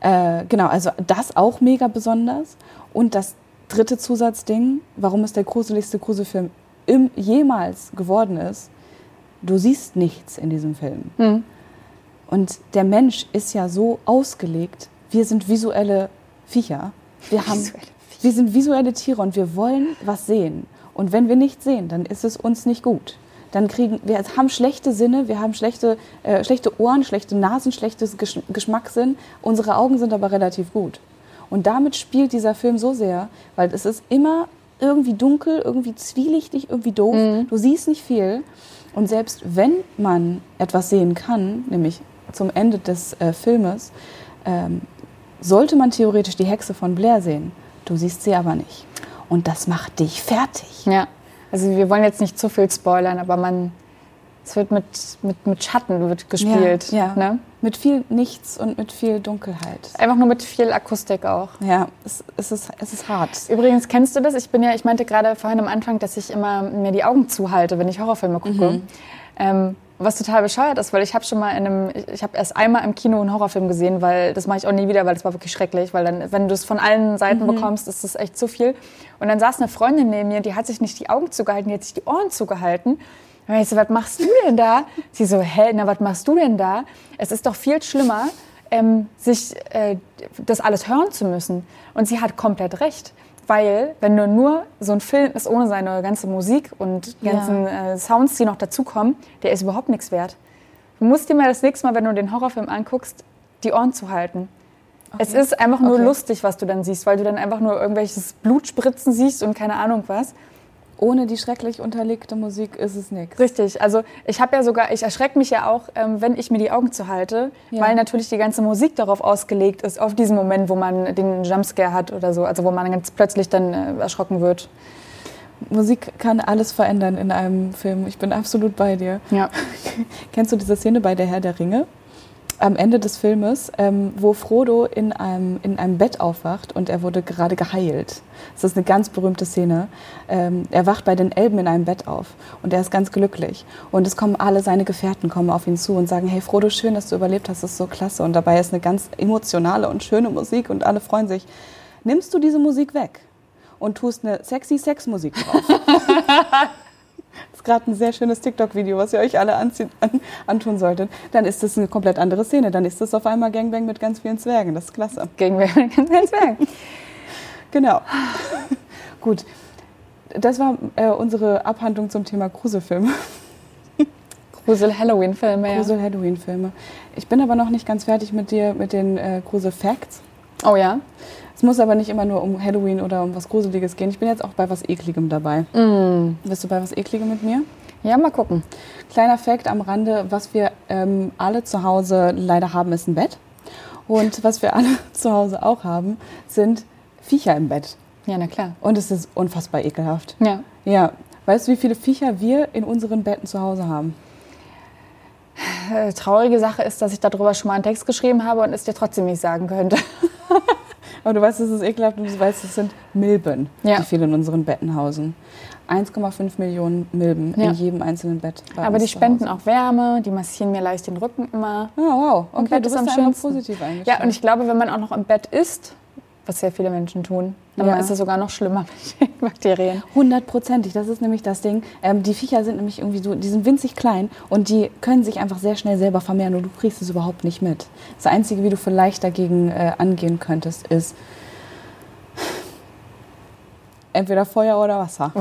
Äh, genau, also das auch mega besonders. Und das dritte Zusatzding, warum es der gruseligste Gruselfilm im, jemals geworden ist, du siehst nichts in diesem Film. Mhm. Und der Mensch ist ja so ausgelegt, wir sind visuelle Viecher. Wir, haben, wir sind visuelle Tiere und wir wollen was sehen. Und wenn wir nichts sehen, dann ist es uns nicht gut. Dann kriegen wir haben schlechte Sinne, wir haben schlechte, äh, schlechte Ohren, schlechte Nasen, schlechtes Geschmackssinn. Unsere Augen sind aber relativ gut. Und damit spielt dieser Film so sehr, weil es ist immer irgendwie dunkel, irgendwie zwielichtig, irgendwie doof. Mhm. Du siehst nicht viel. Und selbst wenn man etwas sehen kann, nämlich zum Ende des äh, Filmes, ähm, sollte man theoretisch die Hexe von Blair sehen. Du siehst sie aber nicht. Und das macht dich fertig. Ja, also wir wollen jetzt nicht zu viel spoilern, aber man, es wird mit, mit, mit Schatten wird gespielt. Ja, ja. Ne? Mit viel Nichts und mit viel Dunkelheit. Einfach nur mit viel Akustik auch. Ja, es, es, ist, es ist hart. Übrigens, kennst du das? Ich bin ja, ich meinte gerade vorhin am Anfang, dass ich immer mir die Augen zuhalte, wenn ich Horrorfilme gucke. Mhm. Ähm, was total bescheuert ist, weil ich habe schon mal in einem, ich, habe erst einmal im Kino einen Horrorfilm gesehen, weil das mache ich auch nie wieder, weil das war wirklich schrecklich, weil dann, wenn du es von allen Seiten Mhm. bekommst, ist das echt zu viel. Und dann saß eine Freundin neben mir, die hat sich nicht die Augen zugehalten, die hat sich die Ohren zugehalten. Und ich so, was machst du denn da? Sie so, hä, na, was machst du denn da? Es ist doch viel schlimmer, ähm, sich äh, das alles hören zu müssen. Und sie hat komplett recht. Weil, wenn du nur so ein Film ist ohne seine ganze Musik und Ja. ganzen äh, Sounds, die noch dazukommen, der ist überhaupt nichts wert. Du musst dir mal das nächste Mal, wenn du den Horrorfilm anguckst, die Ohren zuhalten. Es ist einfach nur Okay. lustig, was du dann siehst, weil du dann einfach nur irgendwelches Blutspritzen siehst und keine Ahnung was. Ohne die schrecklich unterlegte Musik ist es nichts. Richtig, also ich habe ja sogar, ich erschrecke mich ja auch, ähm, wenn ich mir die Augen zuhalte, Ja. weil natürlich die ganze Musik darauf ausgelegt ist, auf diesen Moment, wo man den Jumpscare hat oder so, also wo man ganz plötzlich dann äh, erschrocken wird. Musik kann alles verändern in einem Film. Ich bin absolut bei dir. Ja. Kennst du diese Szene bei Der Herr der Ringe? Am Ende des Filmes, ähm, wo Frodo in einem, in einem Bett aufwacht und er wurde gerade geheilt. Das ist eine ganz berühmte Szene. Ähm, er wacht bei den Elben in einem Bett auf und er ist ganz glücklich. Und es kommen alle seine Gefährten kommen auf ihn zu und sagen, hey Frodo, schön, dass du überlebt hast, das ist so klasse. Und dabei ist eine ganz emotionale und schöne Musik und alle freuen sich. Nimmst du diese Musik weg und tust eine sexy Sexmusik drauf? Gerade ein sehr schönes TikTok-Video, was ihr euch alle anziehen, an, antun solltet. Dann ist das eine komplett andere Szene. Dann ist das auf einmal Gangbang mit ganz vielen Zwergen. Das ist klasse. Gegen wer kann man sagen. Genau. Gut. Das war äh, unsere Abhandlung zum Thema Gruselfilme. Grusel-Halloween-Filme, ja. Grusel-Halloween-Filme. Ich bin aber noch nicht ganz fertig mit dir mit den äh, Grusel-Facts. Oh ja? Es muss aber nicht immer nur um Halloween oder um was Gruseliges gehen. Ich bin jetzt auch bei was Ekligem dabei. Bist du bei was Ekligem mit mir? Ja, mal gucken. Kleiner Fact am Rande, was wir ähm, alle zu Hause leider haben, ist ein Bett. Und was wir alle zu Hause auch haben, sind Viecher im Bett. Ja, na klar. Und es ist unfassbar ekelhaft. Ja. Ja, weißt du, wie viele Viecher wir in unseren Betten zu Hause haben? Äh, traurige Sache ist, dass ich darüber schon mal einen Text geschrieben habe und es dir trotzdem nicht sagen könnte. Aber du weißt, es ist ekelhaft und du weißt, es sind Milben, Ja. die viel in unseren Betten hausen. 1,5 Millionen Milben Ja. in jedem einzelnen Bett. Aber die spenden auch Wärme, die massieren mir leicht den Rücken immer. Ah, wow. Und Okay, du ist bist am schönsten. positiv eingestellt. Ja, und ich glaube, wenn man auch noch im Bett isst, was sehr viele Menschen tun, dann Ja. ist es sogar noch schlimmer mit den Bakterien. Hundertprozentig, das ist nämlich das Ding. Ähm, die Viecher sind nämlich irgendwie so, die sind winzig klein und die können sich einfach sehr schnell selber vermehren und du kriegst es überhaupt nicht mit. Das Einzige, wie du vielleicht dagegen äh, angehen könntest, ist entweder Feuer oder Wasser.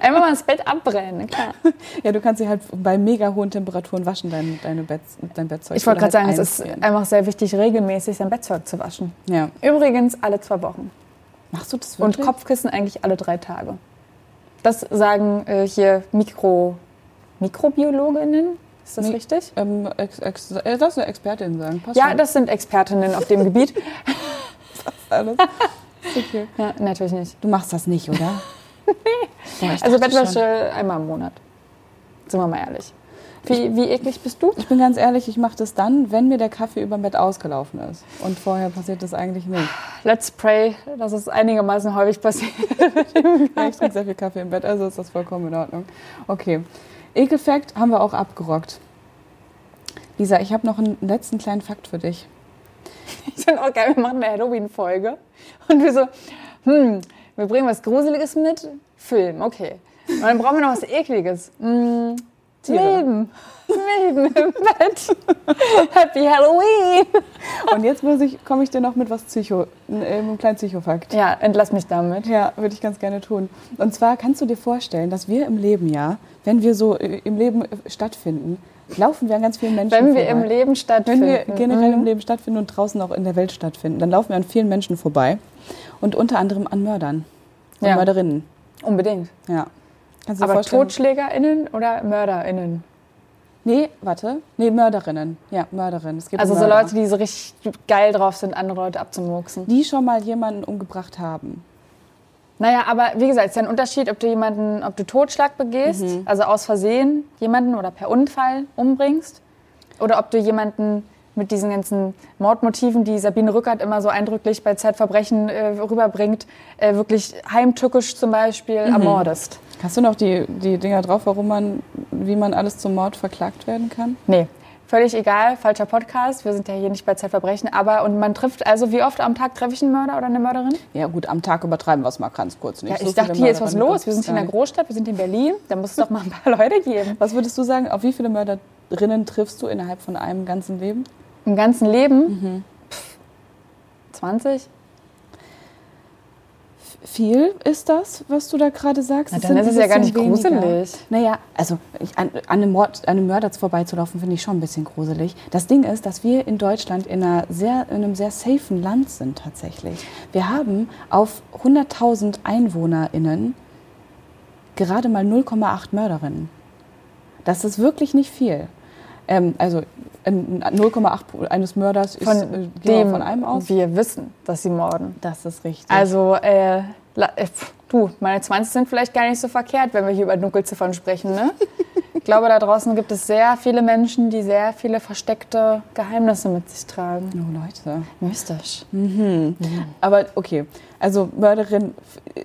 Einfach mal das Bett abbrennen, klar. Ja, du kannst sie halt bei mega hohen Temperaturen waschen, dein, deine Bett, dein Bettzeug. Ich wollte gerade sagen, halt es ist einfach sehr wichtig, regelmäßig sein Bettzeug zu waschen. Ja. Übrigens alle zwei Wochen. Machst du das Und wirklich? Kopfkissen eigentlich alle drei Tage. Das sagen äh, hier Mikro, Mikrobiologinnen. Ist das richtig? Ähm, ex, ex, äh, das eine Expertin sagen. Passt Ja, schon. das sind Expertinnen auf dem Gebiet. alles. Okay. Ja, natürlich nicht. Du machst das nicht, oder? Also. Bettwäsche einmal im Monat. Sind wir mal ehrlich. Wie, wie eklig bist du? Ich bin ganz ehrlich, ich mache das dann, wenn mir der Kaffee über dem Bett ausgelaufen ist. Und vorher passiert das eigentlich nicht. Let's pray, dass es einigermaßen häufig passiert. Ja, ich trinke sehr viel Kaffee im Bett, also ist das vollkommen in Ordnung. Okay. Ekelfakt haben wir auch abgerockt. Lisa, ich habe noch einen letzten kleinen Fakt für dich. Ich auch geil, wir machen eine Halloween-Folge. Und wir so, hm, wir bringen was Gruseliges mit. Film, okay. Und dann brauchen wir noch was Ekliges. Tiere. Milben. Milben im Bett. Happy Halloween. Und jetzt muss ich, komme ich dir noch mit was Psycho, äh, einem kleinen Psychofakt. Ja, entlass mich damit. Ja, würde ich ganz gerne tun. Und zwar kannst du dir vorstellen, dass wir im Leben ja, wenn wir so äh, im Leben äh, stattfinden, laufen wir an ganz vielen Menschen Wenn wir vorbei. im Leben Wenn stattfinden. wir generell im Mhm. Leben stattfinden und draußen auch in der Welt stattfinden, dann laufen wir an vielen Menschen vorbei. Und unter anderem an Mördern und Ja. Mörderinnen. Unbedingt. Ja. Kannst du Aber vorstellen? TotschlägerInnen oder MörderInnen? Nee, warte. Nee, Mörderinnen. Ja, Mörderinnen. Also um so. Leute, die so richtig geil drauf sind, andere Leute abzumurksen. die schon mal jemanden umgebracht haben. Naja, aber wie gesagt, es ist ja ein Unterschied, ob du jemanden, ob du Totschlag begehst, Mhm. also aus Versehen jemanden oder per Unfall umbringst. oder ob du jemanden mit diesen ganzen Mordmotiven, die Sabine Rückert immer so eindrücklich bei Zeitverbrechen äh, rüberbringt, äh, wirklich heimtückisch zum Beispiel Mhm. ermordest. Hast du noch die, die Dinger drauf, warum man, wie man alles zum Mord verklagt werden kann? Nee, völlig egal, falscher Podcast. Wir sind ja hier nicht bei Zeitverbrechen, aber und man trifft, also wie oft am Tag treffe ich einen Mörder oder eine Mörderin? Ja gut, am Tag übertreiben wir es mal ganz kurz nicht. Ja, So ich dachte, viele hier ist was los. Wir sind hier in der Großstadt, wir sind in Berlin. Da muss es doch mal ein paar Leute geben. Was würdest du sagen, auf wie viele Mörderinnen triffst du innerhalb von einem ganzen Leben? Im ganzen Leben? Mhm. Pff, 20? Viel ist das, was du da gerade sagst? Na, dann ist es ja gar nicht weniger. gruselig. Naja, also ich, an, an, einem Mord, an einem Mörder vorbeizulaufen, finde ich schon ein bisschen gruselig. Das Ding ist, dass wir in Deutschland in, einer sehr, in einem sehr safen Land sind tatsächlich. Wir haben auf 100.000 EinwohnerInnen gerade mal 0,8 Mörderinnen. Das ist wirklich nicht viel. Ähm, also ein- 0,8 eines Mörders ist, Von äh, gehen wir dem von einem aus. wir wissen, dass sie morden. Das ist richtig. Also, äh, äh, pff, du, meine 20 sind vielleicht gar nicht so verkehrt, wenn wir hier über Dunkelziffern sprechen, ne? Ich glaube, da draußen gibt es sehr viele Menschen, die sehr viele versteckte Geheimnisse mit sich tragen. oh Leute. Mystisch. Aber okay, also Mörderin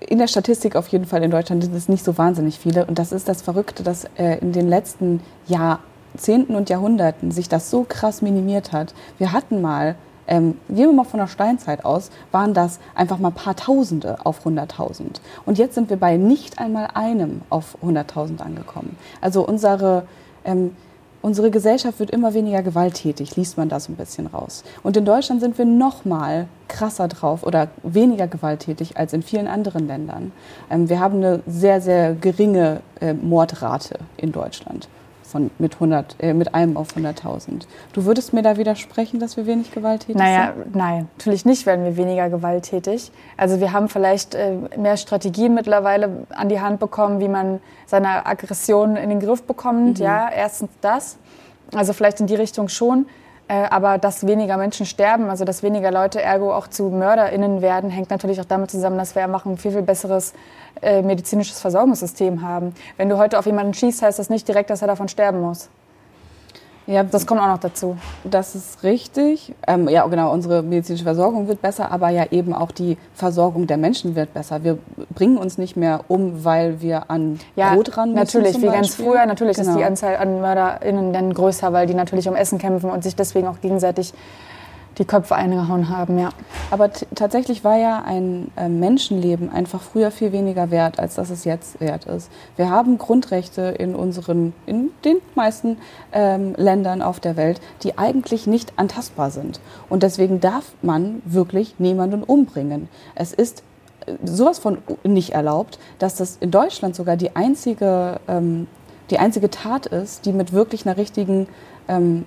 in der Statistik auf jeden Fall in Deutschland sind es nicht so wahnsinnig viele. Und das ist das Verrückte, dass äh, in den letzten Jahrzehnten und Jahrhunderten sich das so krass minimiert hat. Wir hatten mal, ähm, gehen wir mal von der Steinzeit aus, waren das einfach mal ein paar Tausende auf 100.000. Und jetzt sind wir bei nicht einmal einem auf 100.000 angekommen. Also unsere... Ähm, Unsere Gesellschaft wird immer weniger gewalttätig, liest man da so ein bisschen raus. Und in Deutschland sind wir noch mal krasser drauf oder weniger gewalttätig als in vielen anderen Ländern. Ähm, wir haben eine sehr, sehr geringe äh, Mordrate in Deutschland von, mit, 100, äh, mit einem auf 100.000. Du würdest mir da widersprechen, dass wir wenig gewalttätig Naja, sind? nein, natürlich nicht werden wir weniger gewalttätig. Also wir haben vielleicht äh, mehr Strategien mittlerweile an die Hand bekommen, wie man seine Aggression in den Griff bekommt. Ja, erstens das. Also vielleicht in die Richtung schon. Äh, aber dass weniger Menschen sterben, also dass weniger Leute ergo auch zu MörderInnen werden, hängt natürlich auch damit zusammen, dass wir einfach ein viel, viel besseres äh, medizinisches Versorgungssystem haben. Wenn du heute auf jemanden schießt, heißt das nicht direkt, dass er davon sterben muss. Ja, Das kommt auch noch dazu. Das ist richtig. Ähm, ja, genau, unsere medizinische Versorgung wird besser, aber ja eben auch die Versorgung der Menschen wird besser. Wir bringen uns nicht mehr um, weil wir an Ja, Brot ran müssen. natürlich, wie ganz Beispiel. früher. Natürlich ist Genau. die Anzahl an MörderInnen dann größer, weil die natürlich um Essen kämpfen und sich deswegen auch gegenseitig die Köpfe eingehauen haben, ja. Aber tatsächlich war ja ein äh, Menschenleben einfach früher viel weniger wert, als dass es jetzt wert ist. Wir haben Grundrechte in unseren, in den meisten ähm, Ländern auf der Welt, die eigentlich nicht antastbar sind. Und deswegen darf man wirklich niemanden umbringen. Es ist äh, sowas von nicht erlaubt, dass das in Deutschland sogar die einzige, ähm, die einzige Tat ist, die mit wirklich einer richtigen ähm,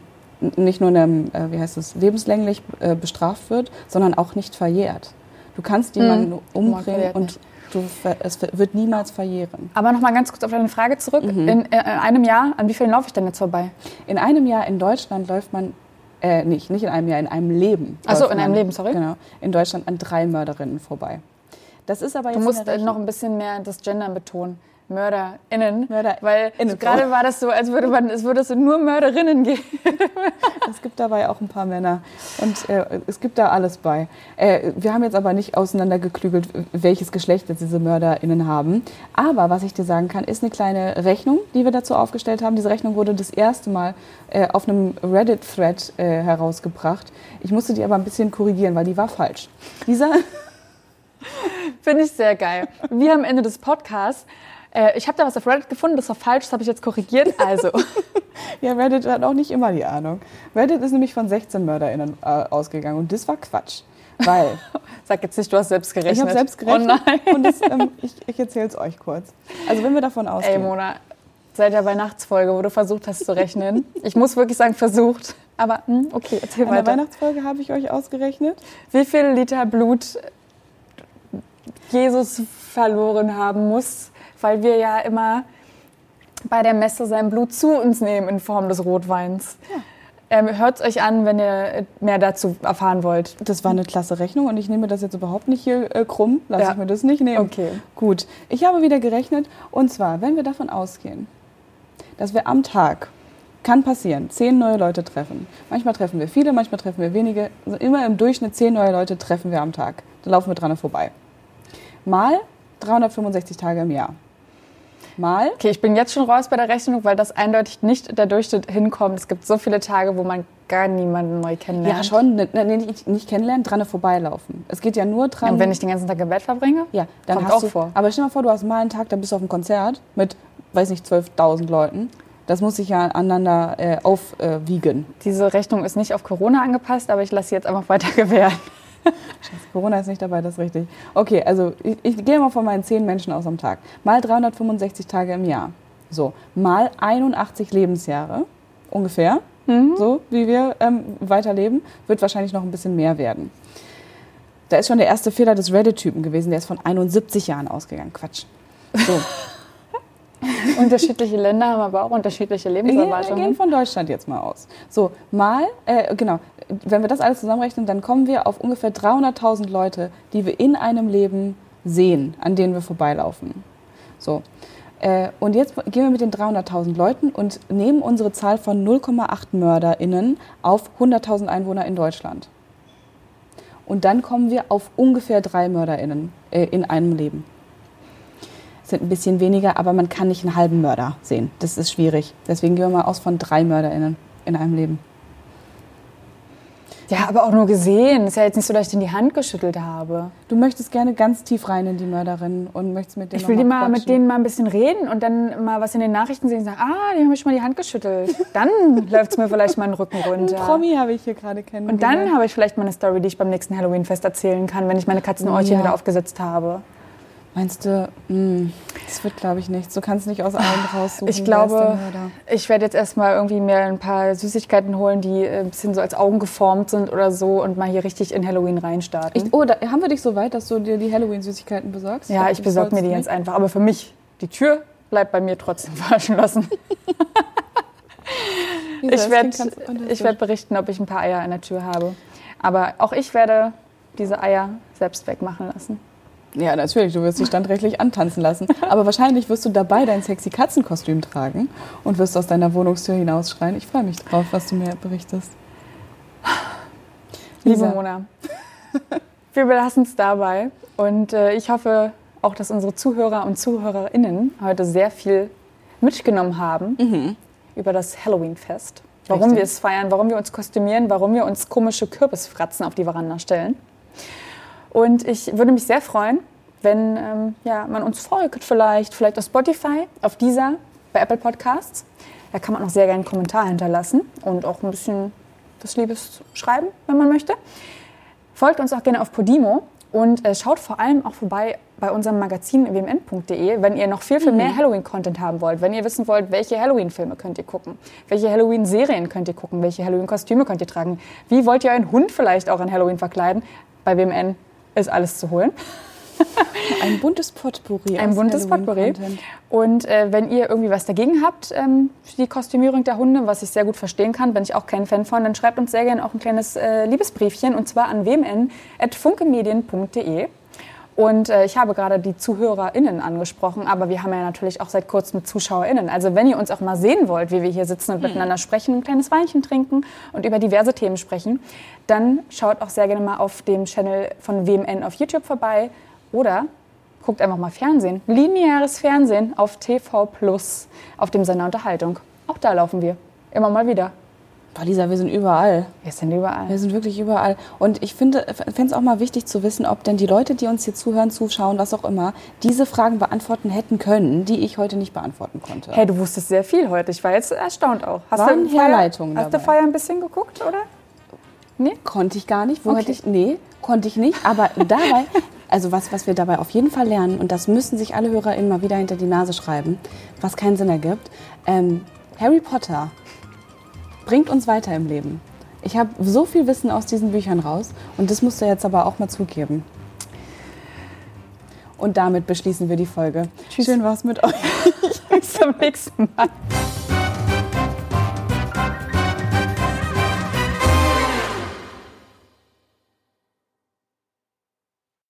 nicht nur einem, äh, wie heißt es, lebenslänglich äh, bestraft wird, sondern auch nicht verjährt. Du kannst jemanden umbringen verjährt und du, es wird niemals verjähren. Aber noch mal ganz kurz auf deine Frage zurück. Mhm. In, äh, in einem Jahr, an wie vielen laufe ich denn jetzt vorbei? In einem Jahr in Deutschland läuft man, äh, nicht, nicht in einem Jahr, in einem Leben. Ach so, läuft in einem man, Leben, sorry. Genau, in Deutschland an drei Mörderinnen vorbei. Das ist aber jetzt Du musst noch ein bisschen mehr das Gendern betonen. MörderInnen. MörderInnen. Weil gerade war das so, als würde man, es würde es nur MörderInnen geben. Es gibt dabei auch ein paar Männer und äh, es gibt da alles bei. Äh, wir haben jetzt aber nicht auseinandergeklügelt, welches Geschlecht jetzt diese MörderInnen haben. Aber was ich dir sagen kann, ist eine kleine Rechnung, die wir dazu aufgestellt haben. Diese Rechnung wurde das erste Mal äh, auf einem Reddit-Thread äh, herausgebracht. Ich musste die aber ein bisschen korrigieren, weil die war falsch. Dieser Finde ich sehr geil. Wir am Ende des Podcasts, äh, ich habe da was auf Reddit gefunden, das war falsch, das habe ich jetzt korrigiert. Also, Ja, Reddit hat auch nicht immer die Ahnung. Reddit ist nämlich von 16 MörderInnen äh, ausgegangen und das war Quatsch. Weil sag jetzt nicht, du hast selbst gerechnet. ich habe selbst gerechnet Oh nein. und das, ähm, ich, ich erzähle es euch kurz. Also wenn wir davon Ey, ausgehen, Mona, seit der Weihnachtsfolge, wo du versucht hast zu rechnen. Ich muss wirklich sagen, versucht. Aber hm, okay, erzähl an der weiter. Weihnachtsfolge habe ich euch ausgerechnet. Wie viel Liter Blut Jesus verloren haben muss, weil wir ja immer bei der Messe sein Blut zu uns nehmen in Form des Rotweins. Ähm, Hört es euch an, wenn ihr mehr dazu erfahren wollt. Das war eine klasse Rechnung und ich nehme das jetzt überhaupt nicht hier äh, krumm. Lass Ja. ich mir das nicht nehmen. Okay. Gut. Ich habe wieder gerechnet und zwar, wenn wir davon ausgehen, dass wir am Tag Kann passieren. Zehn neue Leute treffen. Manchmal treffen wir viele, manchmal treffen wir wenige. Also immer im Durchschnitt zehn neue Leute treffen wir am Tag. Da laufen wir dran vorbei. Mal 365 Tage im Jahr. Mal. Okay, ich bin jetzt schon raus bei der Rechnung, weil das eindeutig nicht der Durchschnitt hinkommt. Es gibt so viele Tage, wo man gar niemanden neu kennenlernt. Ja, schon. Ne, ne, nicht, nicht kennenlernen, dran vorbeilaufen. Es geht ja nur dran. Und wenn ich den ganzen Tag im Bett verbringe? Ja, dann Kommt hast auch du, vor. Aber stell dir mal vor, du hast mal einen Tag, da bist du auf einem Konzert mit, weiß nicht, 12.000 Leuten. Das muss sich ja aneinander äh, aufwiegen. Diese Rechnung ist nicht auf Corona angepasst, aber ich lasse sie jetzt einfach weiter gewähren. Corona ist nicht dabei, das ist richtig. Okay, also ich, ich gehe mal von meinen 10 Menschen aus am Tag. Mal 365 Tage im Jahr. So, mal 81 Lebensjahre ungefähr. So wie wir ähm, weiterleben, wird wahrscheinlich noch ein bisschen mehr werden. Da ist schon der erste Fehler des Reddit-Typen gewesen, der ist von 71 Jahren ausgegangen. Quatsch. So, Unterschiedliche Länder haben aber auch unterschiedliche gehen- wir gehen Lebenserwartungen. von Deutschland jetzt mal aus. So, mal, äh, genau, wenn wir das alles zusammenrechnen, dann kommen wir auf ungefähr 300.000 Leute, die wir in einem Leben sehen, an denen wir vorbeilaufen. So. Äh, und jetzt gehen wir mit den 300.000 Leuten und nehmen unsere Zahl von 0,8 MörderInnen auf 100.000 Einwohner in Deutschland. Und dann kommen wir auf ungefähr drei MörderInnen äh, in einem Leben. Sind ein bisschen weniger, aber man kann nicht einen halben Mörder sehen. Das ist schwierig. Deswegen gehen wir mal aus von drei MörderInnen in einem Leben. Ja, aber auch nur gesehen. Ist ja jetzt nicht so, dass ich den die Hand geschüttelt habe. Du möchtest gerne ganz tief rein in die Mörderin und möchtest mit denen Ich will die mal mit denen mal ein bisschen reden und dann mal was in den Nachrichten sehen und sagen, ah, die haben mir schon mal die Hand geschüttelt. Dann läuft es mir vielleicht mal den Rücken runter. Promi habe ich hier gerade kennengelernt. Und dann habe ich vielleicht mal eine Story, die ich beim nächsten Halloween-Fest erzählen kann, wenn ich meine Katzenäugchen Ja. wieder aufgesetzt habe. Meinst du, mh, das wird, glaube ich, nichts. Du kannst nicht aus allen raussuchen. Ich glaube, ich werde jetzt erstmal irgendwie mir ein paar Süßigkeiten holen, die äh, ein bisschen so als Augen geformt sind oder so und mal hier richtig in Halloween reinstarten. Ich, oh, da, haben wir dich so weit, dass du dir die Halloween-Süßigkeiten besorgst? ja, ich besorge mir die du jetzt nicht. einfach. Aber für mich, die Tür bleibt bei mir trotzdem verschlossen. Lisa, Ich werde werd berichten, ob ich ein paar Eier in der Tür habe. Aber auch ich werde diese Eier selbst wegmachen lassen. Ja, natürlich, du wirst dich standrechtlich antanzen lassen. Aber wahrscheinlich wirst du dabei dein sexy Katzenkostüm tragen und wirst aus deiner Wohnungstür hinausschreien. Ich freue mich drauf, was du mir berichtest. Liebe. Mona, wir belassen es dabei. Und äh, ich hoffe auch, dass unsere Zuhörer und Zuhörerinnen heute sehr viel mitgenommen haben über das Halloween-Fest. Warum Richtig. wir es feiern, warum wir uns kostümieren, warum wir uns komische Kürbisfratzen auf die Veranda stellen. Und ich würde mich sehr freuen, wenn ähm, ja, man uns folgt, vielleicht, vielleicht auf Spotify, auf dieser, bei Apple Podcasts. Da kann man auch sehr gerne einen Kommentar hinterlassen und auch ein bisschen was Liebes schreiben, wenn man möchte. Folgt uns auch gerne auf Podimo und äh, schaut vor allem auch vorbei bei unserem Magazin wmn.de, wenn ihr noch viel, viel mehr Halloween-Content haben wollt. Wenn ihr wissen wollt, welche Halloween-Filme könnt ihr gucken, welche Halloween-Serien könnt ihr gucken, welche Halloween-Kostüme könnt ihr tragen, wie wollt ihr euren Hund vielleicht auch an Halloween verkleiden. Bei WMN ist alles zu holen. Ein buntes Potpourri. Ein buntes Potpourri. Und äh, wenn ihr irgendwie was dagegen habt ähm, für die Kostümierung der Hunde, was ich sehr gut verstehen kann, bin ich auch kein Fan von, dann schreibt uns sehr gerne auch ein kleines äh, Liebesbriefchen und zwar an wmn.funkemedien.de. Und äh, ich habe gerade die ZuhörerInnen angesprochen, aber wir haben ja natürlich auch seit kurzem ZuschauerInnen. Also wenn ihr uns auch mal sehen wollt, wie wir hier sitzen und miteinander sprechen, ein kleines Weinchen trinken und über diverse Themen sprechen, dann schaut auch sehr gerne mal auf dem Channel von WMN auf YouTube vorbei oder guckt einfach mal Fernsehen. Lineares Fernsehen auf TV Plus, auf dem Sender Unterhaltung. Auch da laufen wir. Immer mal wieder. Boah, Lisa, wir sind überall. Wir sind überall. Wir sind wirklich überall. Und ich finde, es auch mal wichtig zu wissen, ob denn die Leute, die uns hier zuhören, zuschauen, was auch immer, diese Fragen beantworten hätten können, die ich heute nicht beantworten konnte. Hey, du wusstest sehr viel heute. Ich war jetzt erstaunt auch. Hast Waren du Herleitungen Hast du dabei. Feuer ein bisschen geguckt, oder? Nee? Konnte ich gar nicht. Wo Okay. hätte ich, nee, konnte ich nicht. Aber dabei, also was, was wir dabei auf jeden Fall lernen, und das müssen sich alle HörerInnen mal wieder hinter die Nase schreiben, was keinen Sinn ergibt, ähm, Harry Potter bringt uns weiter im Leben. Ich habe so viel Wissen aus diesen Büchern raus und das musst du jetzt aber auch mal zugeben. Und damit beschließen wir die Folge. Tschüss. Schön war's mit euch. Bis zum nächsten Mal.